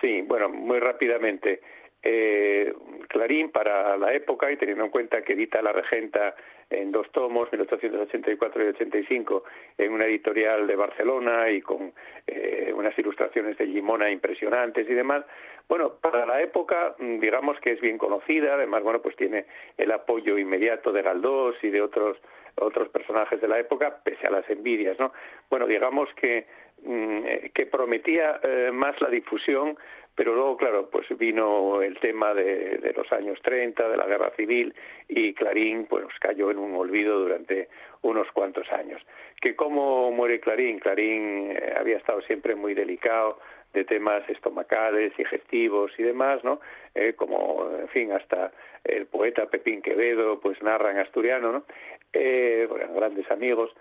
Sí, bueno, muy rápidamente. Eh, Clarín, para la época, y teniendo en cuenta que edita La Regenta en dos tomos, 1884 y 85, en una editorial de Barcelona y con eh, unas ilustraciones de Gimona impresionantes y demás. Bueno, para la época, digamos que es bien conocida, además, bueno, pues tiene el apoyo inmediato de Galdós y de otros otros personajes de la época, pese a las envidias, ¿no? Bueno, digamos que que prometía eh, más la difusión, pero luego, claro, pues vino el tema de, los años 30, de la guerra civil, y Clarín pues cayó en un olvido durante unos cuantos años. ¿Que cómo muere Clarín? Clarín eh, había estado siempre muy delicado de temas estomacales, digestivos y demás, ¿no? Eh, como, en fin, hasta el poeta Pepín Quevedo, pues narra en asturiano, ¿no? Bueno, grandes amigos,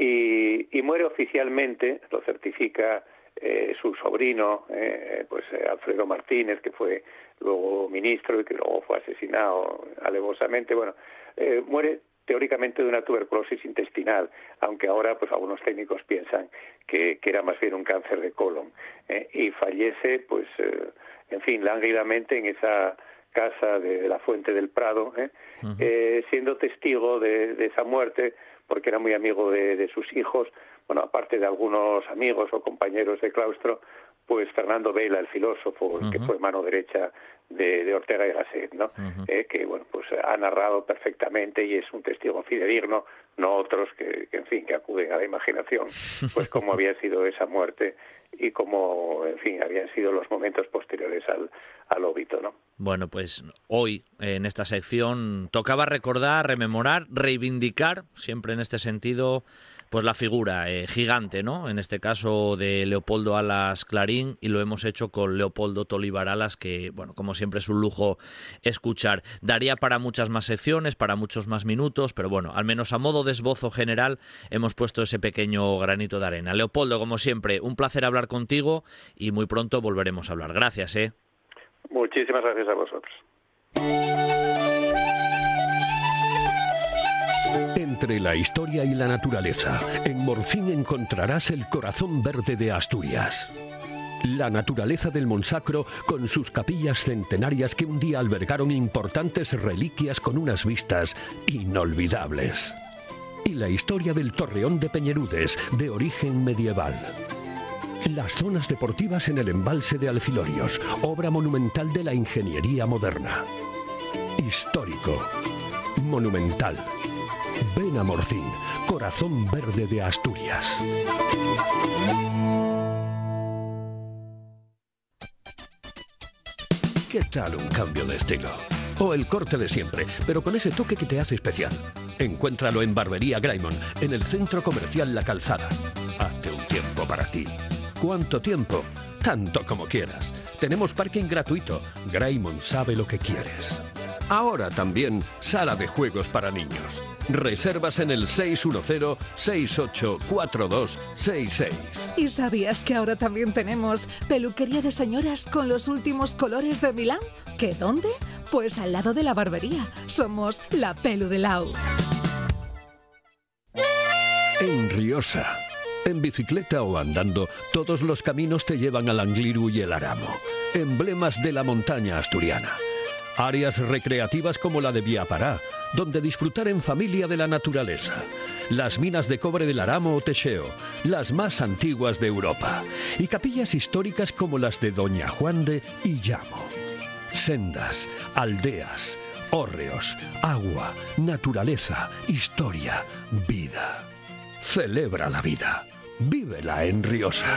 y, y, muere oficialmente, lo certifica eh, su sobrino, eh, pues Alfredo Martínez, que fue luego ministro y que luego fue asesinado alevosamente. Bueno, eh, muere teóricamente de una tuberculosis intestinal, aunque ahora pues algunos técnicos piensan que, que era más bien un cáncer de colon eh, y fallece pues eh, en fin lánguidamente en esa casa de, de la Fuente del Prado, ¿eh? Uh -huh. eh, siendo testigo de, de, esa muerte porque era muy amigo de, de, sus hijos, bueno, aparte de algunos amigos o compañeros de claustro, pues Fernando Vela, el filósofo, uh -huh. que fue mano derecha de, de Ortega y Gasset, ¿no? Uh -huh. eh, que, bueno, pues ha narrado perfectamente y es un testigo fidedigno, no otros que, que, en fin, que acuden a la imaginación, pues cómo había sido esa muerte y cómo, en fin, habían sido los momentos posteriores al, al óbito, ¿no? Bueno, pues hoy en esta sección tocaba recordar, rememorar, reivindicar, siempre en este sentido, pues la figura eh, gigante, ¿no? En este caso de Leopoldo Alas Clarín y lo hemos hecho con Leopoldo Tolivar Alas, que, bueno, como siempre es un lujo escuchar. Daría para muchas más secciones, para muchos más minutos, pero bueno, al menos a modo de esbozo general hemos puesto ese pequeño granito de arena. Leopoldo, como siempre, un placer hablar contigo y muy pronto volveremos a hablar. Gracias, ¿eh? Muchísimas gracias a vosotros. Entre la historia y la naturaleza, en Morfín encontrarás el corazón verde de Asturias. La naturaleza del Monsacro con sus capillas centenarias que un día albergaron importantes reliquias con unas vistas inolvidables. Y la historia del Torreón de Peñerudes, de origen medieval. Las zonas deportivas en el embalse de Alfilorios, obra monumental de la ingeniería moderna. Histórico. Monumental. Ven a Morfín, corazón verde de Asturias. ¿Qué tal un cambio de estilo? O el corte de siempre, pero con ese toque que te hace especial. Encuéntralo en Barbería Graimon, en el centro comercial La Calzada. Hazte un tiempo para ti. ¿Cuánto tiempo? Tanto como quieras. Tenemos parking gratuito. Graimon sabe lo que quieres. Ahora también sala de juegos para niños. Reservas en el 610-684266. ¿Y sabías que ahora también tenemos peluquería de señoras con los últimos colores de Milán? ¿Qué dónde? Pues al lado de la barbería. Somos la Pelu de Lau. En Riosa. En bicicleta o andando, todos los caminos te llevan al Angliru y el Aramo. Emblemas de la montaña asturiana. Áreas recreativas como la de Viapará, donde disfrutar en familia de la naturaleza. Las minas de cobre del Aramo o Techeo, las más antiguas de Europa. Y capillas históricas como las de Doña Juan de y. Sendas, aldeas, hórreos, agua, naturaleza, historia, vida. Celebra la vida. Vívela en Riosa.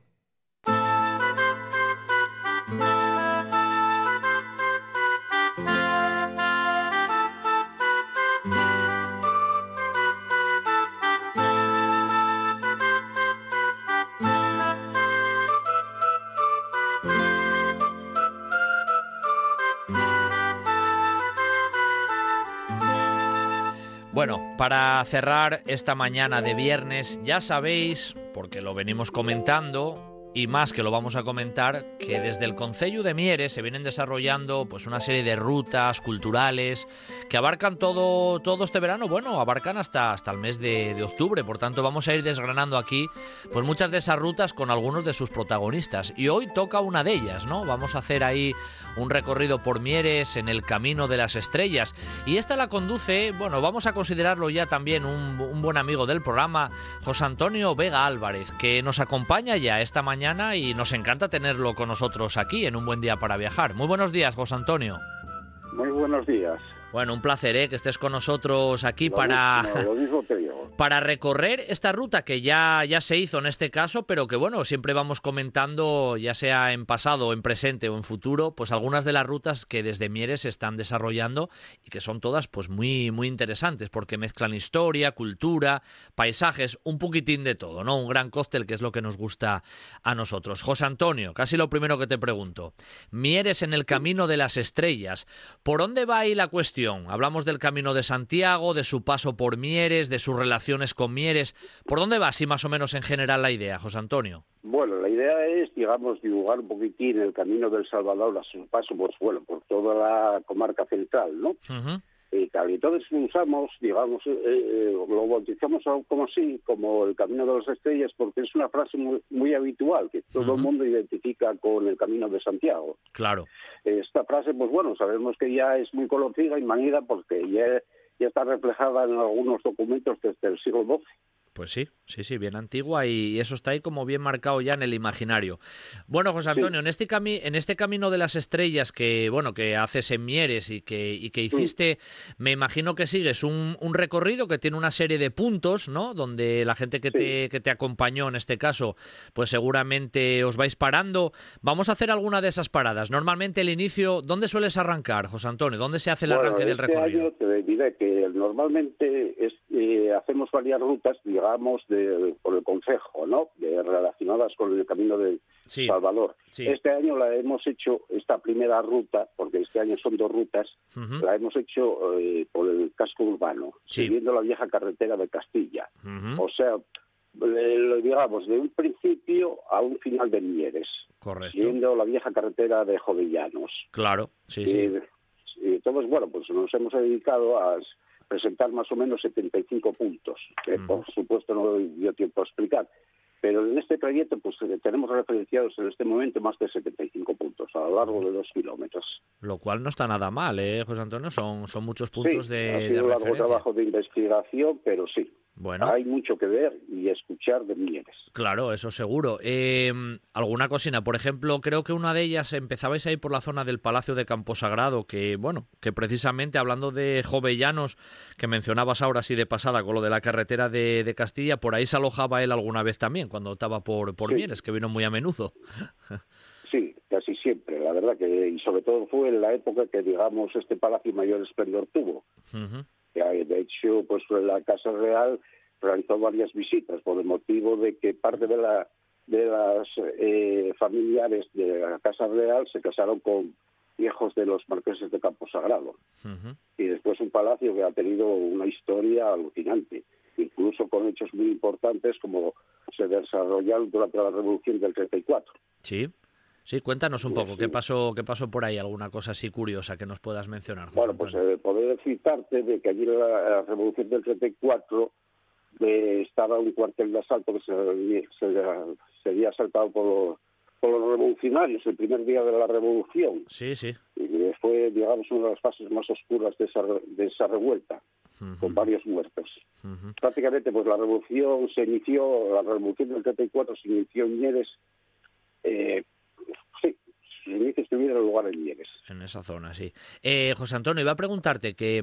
Para cerrar esta mañana de viernes, ya sabéis, porque lo venimos comentando, y más que lo vamos a comentar, que desde el Concello de Mieres se vienen desarrollando pues una serie de rutas culturales que abarcan todo, todo este verano, bueno, abarcan hasta, hasta el mes de, de, octubre, por tanto vamos a ir desgranando aquí pues muchas de esas rutas con algunos de sus protagonistas. Y hoy toca una de ellas, ¿no? Vamos a hacer ahí un recorrido por Mieres en el Camino de las Estrellas. Y esta la conduce, bueno, vamos a considerarlo ya también un, un buen amigo del programa, José Antonio Vega Álvarez, que nos acompaña ya esta mañana y nos encanta tenerlo con nosotros aquí en un buen día para viajar. Muy buenos días, José Antonio. Muy buenos días. Bueno, un placer ¿eh? que estés con nosotros aquí Lo para, mismo, mismo para recorrer esta ruta que ya, ya se hizo en este caso, pero que bueno, siempre vamos comentando, ya sea en pasado, en presente o en futuro, pues algunas de las rutas que desde Mieres se están desarrollando y que son todas pues muy, muy interesantes, porque mezclan historia, cultura, paisajes, un poquitín de todo, ¿no? Un gran cóctel que es lo que nos gusta a nosotros. José Antonio, casi lo primero que te pregunto. Mieres en el camino de las estrellas. ¿Por dónde va ahí la cuestión? Hablamos del camino de Santiago, de su paso por Mieres, de sus relaciones con Mieres. ¿Por dónde va así más o menos en general la idea, José Antonio? Bueno, la idea es, digamos, dibujar un poquitín el camino del Salvador a su paso, pues bueno, por toda la comarca central, ¿no? Y tal, y entonces usamos, digamos, eh, eh, lo bautizamos como así, como el camino de las estrellas, porque es una frase muy, muy habitual que todo el mundo identifica con el camino de Santiago. Claro. Esta frase, pues bueno, sabemos que ya es muy conocida y manida porque ya, ya está reflejada en algunos documentos desde el siglo XII. Pues sí, sí, sí, bien antigua y eso está ahí como bien marcado ya en el imaginario. Bueno, José Sí. Antonio, en este cami en este camino de las estrellas que bueno que haces en Mieres y que y que hiciste, me imagino que sigues un, un recorrido que tiene una serie de puntos, ¿no? Donde la gente que te que te acompañó en este caso, pues seguramente os vais parando. Vamos a hacer alguna de esas paradas. Normalmente el inicio, ¿dónde sueles arrancar, José Antonio? ¿Dónde se hace el Bueno, arranque del este recorrido? año te que normalmente es, eh, hacemos varias rutas, digamos, de, por el Consejo, ¿no? De- relacionadas con el camino de Sí, Salvador. sí. Este año la hemos hecho, esta primera ruta, porque este año son dos rutas, la hemos hecho eh, por el casco urbano, Sí. siguiendo la vieja carretera de Castilla. O sea, lo digamos, de un principio a un final de Mieres, Correcto. siguiendo la vieja carretera de Jovellanos. Claro, sí, sí. Eh, y entonces, bueno, pues nos hemos dedicado a presentar más o menos 75 puntos, que por supuesto no dio tiempo a explicar. Pero en este trayecto, pues eh, tenemos referenciados en este momento más de 75 puntos a lo largo de dos kilómetros. Lo cual no está nada mal, ¿eh, José Antonio? Son, son muchos puntos sí, de, ha de un largo referencia. trabajo de investigación, pero sí. Bueno. Hay mucho que ver y escuchar de Mieres. Claro, eso seguro. Eh, alguna cocina, por ejemplo, creo que una de ellas empezabais ahí por la zona del Palacio de Camposagrado, que bueno, que precisamente hablando de Jovellanos, que mencionabas ahora así de pasada con lo de la carretera de, Castilla, por ahí se alojaba él alguna vez también, cuando estaba por, por Mieres, que vino muy a menudo. Sí, casi siempre, la verdad que, y sobre todo fue en la época que, digamos, este palacio mayor esplendor tuvo. De hecho, pues la Casa Real realizó varias visitas por el motivo de que parte de la de las eh, familiares de la Casa Real se casaron con hijos de los marqueses de Campo Sagrado. Y después un palacio que ha tenido una historia alucinante, incluso con hechos muy importantes como se desarrollaron durante la Revolución del 34. Sí. Sí, cuéntanos un poco, ¿qué pasó, qué pasó por ahí? ¿Alguna cosa así curiosa que nos puedas mencionar? bueno, pues eh, poder citarte de que allí en la, Revolución del 34 eh, estaba un cuartel de asalto que se, se, había asaltado por los, por los revolucionarios el primer día de la revolución. Sí, sí. Y fue, digamos, una de las fases más oscuras de esa, de esa revuelta, con varios muertos. Prácticamente, pues la revolución se inició, la revolución del 34 se inició en Mieres eh, que estuviera en lugar en Mieres. En esa zona, sí. Eh, José Antonio, iba a preguntarte que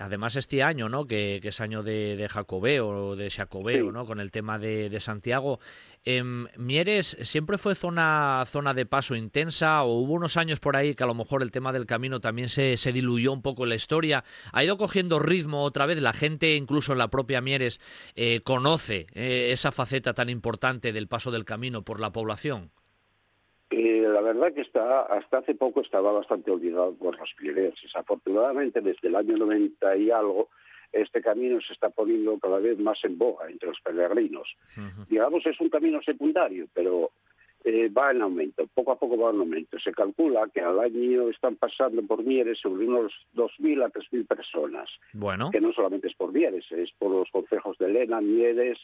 además este año, ¿no? Que, es año de, de, Jacobeo, de Jacobeo, ¿no? Con el tema de, Santiago. Em, ¿Mieres siempre fue zona, zona de paso intensa o hubo unos años por ahí que a lo mejor el tema del camino también se, se diluyó un poco en la historia? ¿Ha ido cogiendo ritmo otra vez? La gente, incluso en la propia Mieres, eh, conoce eh, esa faceta tan importante del paso del camino por la población. Eh, la verdad que está, hasta hace poco estaba bastante olvidado por los pirineos. Afortunadamente, desde el año 90 y algo, este camino se está poniendo cada vez más en boga entre los peregrinos. Digamos, es un camino secundario, pero eh, va en aumento, poco a poco va en aumento. Se calcula que al año están pasando por Mieres sobre unos 2.000 a 3.000 personas. Bueno. Que no solamente es por Mieres, es por los consejos de Lena, Mieres,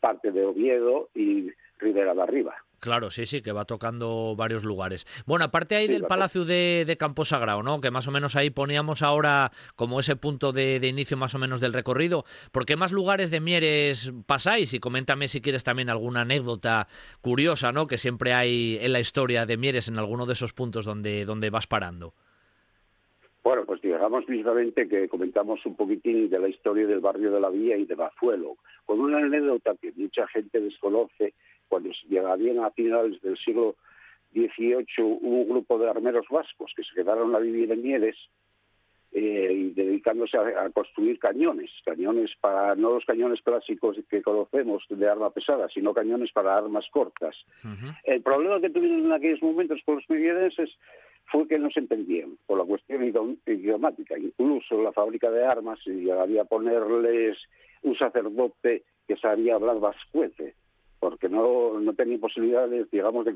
parte de Oviedo y Rivera de Arriba. Claro, sí, sí, que va tocando varios lugares. Bueno, aparte ahí del Palacio de, de Campo Sagrado, ¿no? Que más o menos ahí poníamos ahora como ese punto de, inicio más o menos del recorrido. ¿Por qué más lugares de Mieres pasáis? Y coméntame si quieres también alguna anécdota curiosa, ¿no? Que siempre hay en la historia de Mieres en alguno de esos puntos donde, donde vas parando. Bueno, pues digamos mismamente que comentamos un poquitín de la historia del barrio de la Vía y de Bazuelo, con una anécdota que mucha gente desconoce. Cuando llegarían a finales del siglo XVIII hubo un grupo de armeros vascos que se quedaron a vivir en Mieres eh, y dedicándose a, construir cañones, cañones para no los cañones clásicos que conocemos de arma pesada, sino cañones para armas cortas. El problema que tuvieron en aquellos momentos con los mierenses fue que no se entendían por la cuestión idiomática. Incluso la fábrica de armas llegaría a ponerles un sacerdote que sabía hablar vascuete, porque no, no tenía posibilidades, digamos, de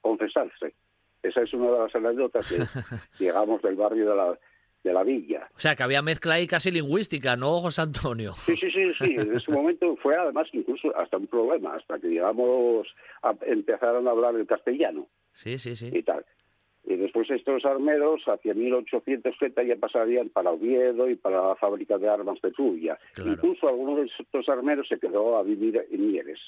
confesarse. Esa es una de las anécdotas que, digamos, del barrio de la, de la villa. O sea, que había mezcla ahí casi lingüística, ¿no, José Antonio? Sí, sí, sí, sí. En ese momento fue además incluso hasta un problema, hasta que, digamos, empezaron a hablar el castellano. Sí, sí, sí. Y tal. Y después estos armeros, hacia 1830, ya pasarían para Oviedo y para la fábrica de armas de Trubia. Incluso algunos de estos armeros se quedó a vivir en Mieres,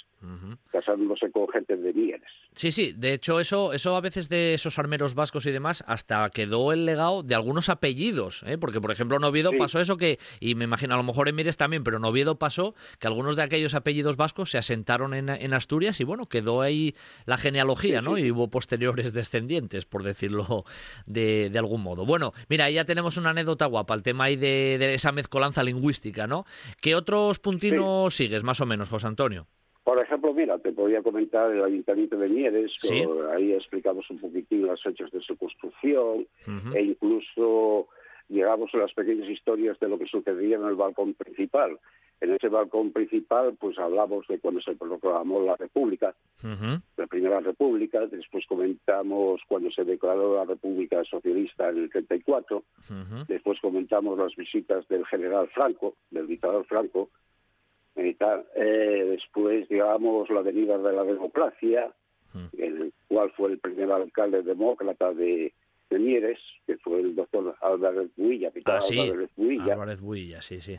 casándose con gente de Mieres. Sí, sí, de hecho eso, eso a veces de esos armeros vascos y demás, hasta quedó el legado de algunos apellidos, ¿eh? porque por ejemplo en Oviedo pasó eso que, y me imagino a lo mejor en Mieres también, pero en Oviedo pasó que algunos de aquellos apellidos vascos se asentaron en, en Asturias y bueno, quedó ahí la genealogía, ¿no? Y hubo posteriores descendientes, por decir decirlo de, de, algún modo. Bueno, mira, ya tenemos una anécdota guapa, el tema ahí de, esa mezcolanza lingüística, ¿no? ¿Qué otros puntinos sigues, más o menos, José Antonio? Por ejemplo, mira, te podía comentar el Ayuntamiento de Mieres, que ahí explicamos un poquitín las fechas de su construcción e incluso llegamos a las pequeñas historias de lo que sucedía en el balcón principal. En ese balcón principal, pues hablamos de cuando se proclamó la República, la Primera República, después comentamos cuando se declaró la República Socialista en el 34, después comentamos las visitas del general Franco, del dictador Franco, y tal. Eh, después, digamos, la venida de la democracia, el cual fue el primer alcalde demócrata de, Mieres, que fue el doctor Álvarez Builla, ah, sí. Álvarez Builla. Álvarez Builla, sí, sí.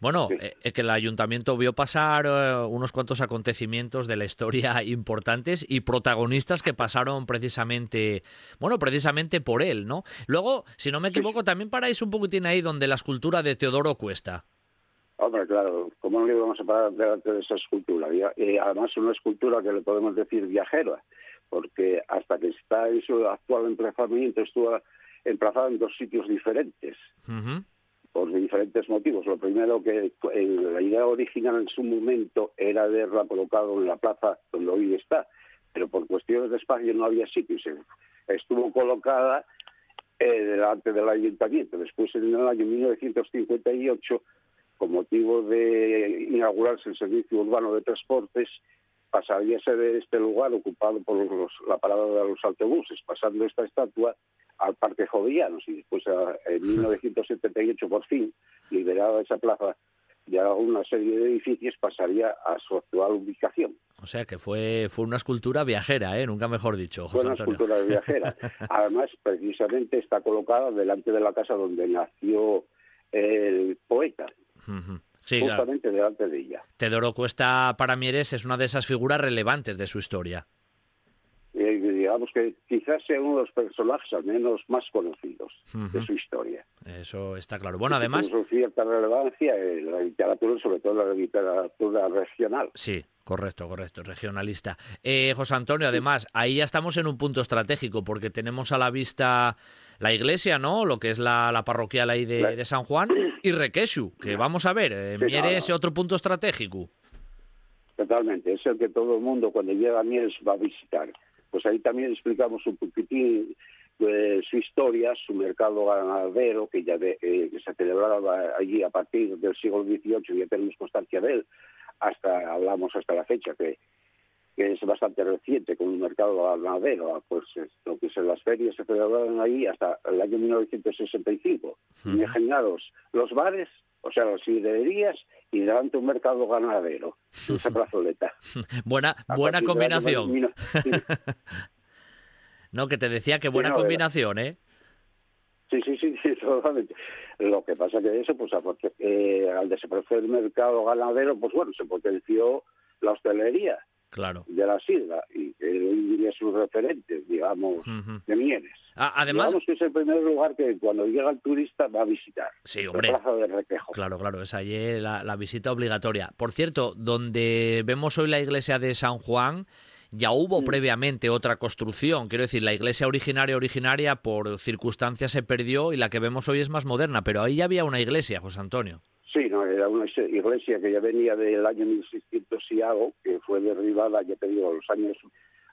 Bueno, es que el ayuntamiento vio pasar unos cuantos acontecimientos de la historia importantes y protagonistas que pasaron precisamente, bueno, precisamente por él, ¿no? Luego, si no me equivoco, también paráis un poquitín ahí donde la escultura de Teodoro Cuesta. Hombre, claro, ¿cómo no le vamos a parar delante de esa escultura? Y además una escultura que le podemos decir viajera, porque hasta que está en su actual emplazamiento estuvo emplazada en dos sitios diferentes, por diferentes motivos. Lo primero que la idea original en su momento era haberla colocado en la plaza donde hoy está, pero por cuestiones de espacio no había sitio. Estuvo colocada eh, delante del ayuntamiento. Después, en el año 1958, con motivo de inaugurarse el servicio urbano de transportes, pasaría a ser este lugar ocupado por la parada de los autobuses, pasando esta estatua al Parque Jovillanos y después en 1978 por fin, liberada esa plaza, ya una serie de edificios pasaría a su actual ubicación. O sea que fue, fue una escultura viajera, ¿eh? nunca mejor dicho. fue una escultura viajera. Además, precisamente está colocada delante de la casa donde nació el poeta. Justamente delante de ella. Teodoro Cuesta para Mieres es una de esas figuras relevantes de su historia. Digamos que quizás sea uno de los personajes al menos más conocidos de su historia. Eso está claro. Bueno, además... Tiene cierta relevancia en la literatura, sobre todo en la literatura regional. Sí, Correcto, correcto, regionalista. Eh, José Antonio, además, ahí ya estamos en un punto estratégico porque tenemos a la vista la iglesia, ¿no? Lo que es la, la parroquial ahí de, San Juan y Requeshu, que vamos a ver, eh, Mieres otro punto estratégico. Totalmente, es el que todo el mundo cuando llega a Mieres va a visitar. Pues ahí también explicamos un poquitín pues, su historia, su mercado ganadero, que ya de, eh, se celebraba allí a partir del siglo XVIII, ya tenemos constancia de él, hasta hablamos hasta la fecha, que, que es bastante reciente, con un mercado ganadero, pues lo que son las ferias se celebraron ahí hasta el año 1965. Imaginaros, los bares o sea, las sidrerías y delante un mercado ganadero, esa plazoleta. buena buena combinación. no, que te decía que buena combinación, ¿eh? Sí, sí, sí, sí, totalmente. Lo que pasa que eso, pues eh, al desaparecer el mercado ganadero, pues bueno, se potenció la hostelería claro. de la sidra y hoy diría sus referentes, digamos, de Mieres. Ah, además, digamos que es el primer lugar que cuando llega el turista va a visitar. Sí, hombre. La plaza de Requejo. Claro, claro, es allí la, la visita obligatoria. Por cierto, donde vemos hoy la iglesia de San Juan, ya hubo mm. previamente otra construcción. Quiero decir, la iglesia originaria, originaria, por circunstancias se perdió y la que vemos hoy es más moderna, pero ahí ya había una iglesia, José Antonio. Sí, no, era una iglesia que ya venía del año 1600 y algo, que fue derribada, ya te digo, los años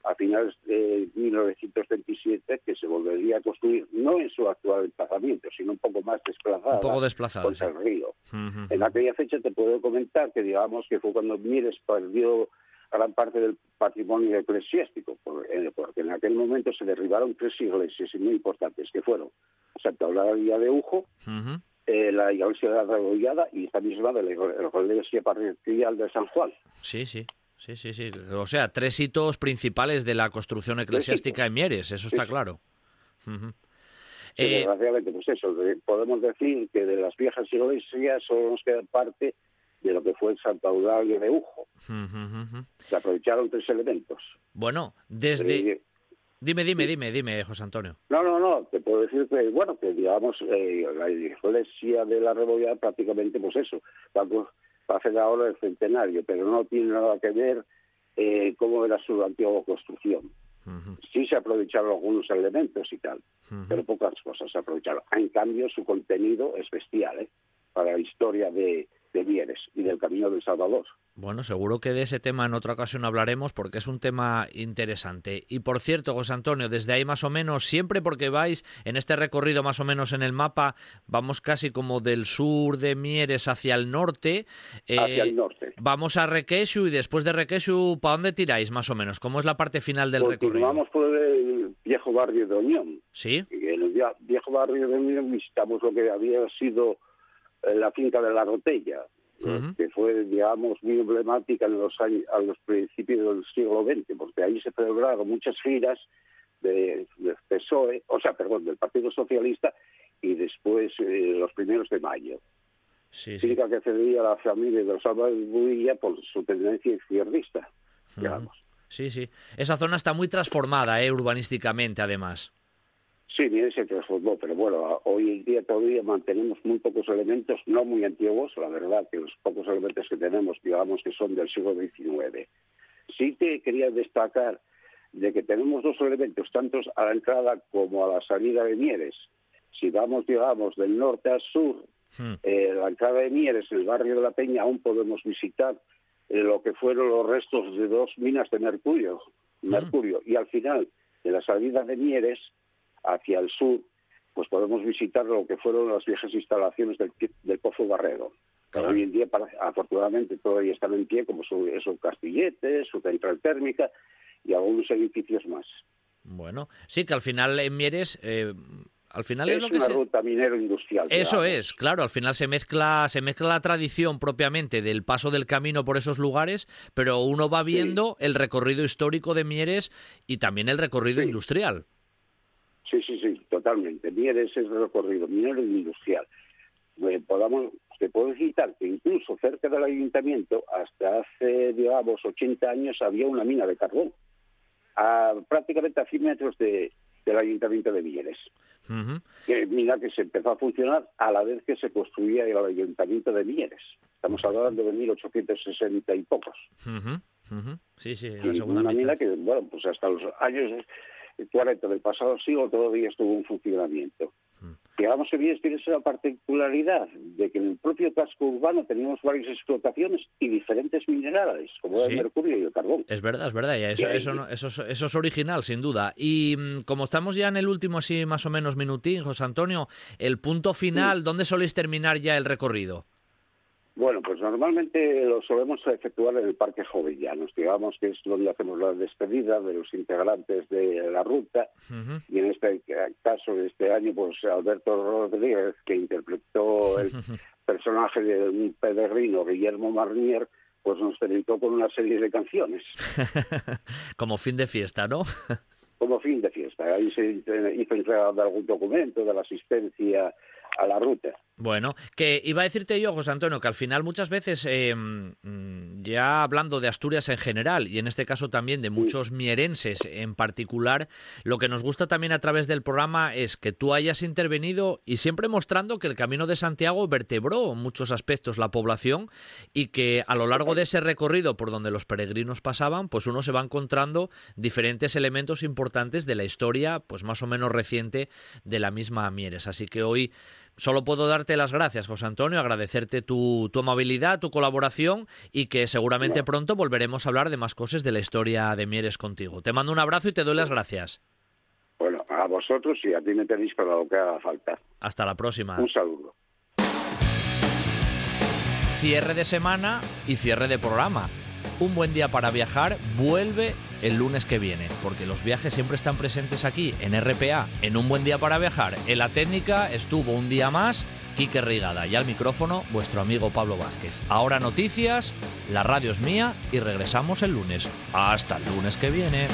a finales de 1927, que se volvería a construir, no en su actual emplazamiento, sino un poco más desplazada. Un poco desplazada. Contra el río. En aquella fecha te puedo comentar que, digamos, que fue cuando Mieres perdió gran parte del patrimonio eclesiástico, eh, porque en aquel momento se derribaron tres iglesias muy importantes, que fueron Santa Eulalia de Ujo, eh, la iglesia de la Regollada y esta misma de la iglesia parroquial de San Juan. Sí, sí. Sí, sí, sí. O sea, tres hitos principales de la construcción eclesiástica en Mieres, eso está claro. Eh, desgraciadamente, pues eso, podemos decir que de las viejas iglesias solo nos queda parte de lo que fue el Santa Eulalia de Ujo. Se aprovecharon tres elementos. Bueno, desde... Dime, dime, dime, dime, José Antonio. No, no, no, te puedo decir que, bueno, que digamos, eh, la iglesia de la Rebollada prácticamente, pues eso, va a hacer ahora el centenario, pero no tiene nada que ver eh, cómo era su antigua construcción. Sí se aprovecharon algunos elementos y tal, pero pocas cosas se aprovecharon. En cambio, su contenido es bestial, ¿eh? Para la historia de, de Mieres y del Camino del Salvador. Bueno, seguro que de ese tema en otra ocasión hablaremos porque es un tema interesante. Y por cierto, José Antonio, desde ahí más o menos, siempre porque vais en este recorrido más o menos en el mapa, vamos casi como del sur de Mieres hacia el norte. Eh, hacia el norte. Vamos a Requeshu y después de Requeshu, ¿para dónde tiráis más o menos? ¿Cómo es la parte final del recorrido? Vamos por el viejo barrio de Oñón. Sí. en el viejo barrio de Oñón visitamos lo que había sido la finca de la Rotella, que fue, digamos, muy emblemática en los años, a los principios del siglo XX, porque ahí se celebraron muchas giras de, PSOE, o sea, perdón, del Partido Socialista, y después eh, los primeros de mayo. sí, finca que cedía a la familia de los Álvarez Builla por su tendencia izquierdista, digamos. Sí, sí. Esa zona está muy transformada, ¿eh? urbanísticamente, además. Sí, bien se transformó, pero bueno, hoy en día todavía mantenemos muy pocos elementos, no muy antiguos, la verdad, que los pocos elementos que tenemos, digamos que son del siglo XIX. Sí que quería destacar de que tenemos dos elementos, tanto a la entrada como a la salida de Mieres. Si vamos, digamos, del norte al sur, hmm. eh, la entrada de Mieres, el barrio de la Peña, aún podemos visitar eh, lo que fueron los restos de dos minas de mercurio, hmm. mercurio. Y al final, de la salida de Mieres, hacia el sur, pues podemos visitar lo que fueron las viejas instalaciones del, del Pozo Barredo. Que hoy en día, afortunadamente, todavía están en pie, como su, su castillete, su central térmica, y algunos edificios más. Bueno, sí, que al final en Mieres... Eh, al final es, lo que una ruta minero industrial. Eso es, claro, al final se mezcla, se mezcla la tradición propiamente del paso del camino por esos lugares, pero uno va viendo el recorrido histórico de Mieres y también el recorrido industrial. Sí, sí, sí, totalmente. Mieres es recorrido minero e industrial. Eh, podamos, te puedo citar que incluso cerca del ayuntamiento, hasta hace, digamos, 80 años, había una mina de carbón prácticamente a 100 metros de, del Ayuntamiento de Mieres. que, mina que se empezó a funcionar a la vez que se construía el Ayuntamiento de Mieres. Estamos hablando de 1860 y pocos. Sí, sí, una mina que, bueno, pues hasta los años 40 del pasado siglo todavía estuvo en funcionamiento. Digamos que bien tiene esa particularidad de que en el propio casco urbano teníamos varias explotaciones y diferentes minerales, como el mercurio y el carbón. Es verdad, es verdad, eso, eso, eso, eso, es original, sin duda. Y mm, como estamos ya en el último, así más o menos minutín, José Antonio, el punto final, ¿dónde soléis terminar ya el recorrido? Bueno, pues normalmente lo solemos efectuar en el Parque Jovellanos, digamos que es donde hacemos la despedida de los integrantes de la ruta. Y en este caso, este año, pues Alberto Rodríguez, que interpretó el personaje de un peregrino, Guillermo Marnier, pues nos felicitó con una serie de canciones. Como fin de fiesta, ¿no? Como fin de fiesta. Ahí se hizo entrega de algún documento de la asistencia a la ruta. Bueno, que iba a decirte yo, José Antonio, que al final muchas veces, eh, mm, ya hablando de Asturias en general, y en este caso también de muchos mierenses en particular, lo que nos gusta también a través del programa es que tú hayas intervenido y siempre mostrando que el Camino de Santiago vertebró en muchos aspectos la población y que a lo largo de ese recorrido por donde los peregrinos pasaban, pues uno se va encontrando diferentes elementos importantes de la historia, pues más o menos reciente de la misma Mieres. Así que hoy solo puedo darte las gracias, José Antonio, agradecerte tu, amabilidad, tu colaboración y que seguramente pronto volveremos a hablar de más cosas de la historia de Mieres contigo. Te mando un abrazo y te doy las gracias. Bueno, a vosotros y a ti me tenéis para lo que haga falta. Hasta la próxima. Un saludo. Cierre de semana y cierre de programa. Un buen día para viajar vuelve el lunes que viene, porque los viajes siempre están presentes aquí en RPA, en un buen día para viajar. En la técnica estuvo un día más Quique Rigada y al micrófono vuestro amigo Pablo Vázquez. Ahora noticias, la radio es mía y regresamos el lunes. Hasta el lunes que viene.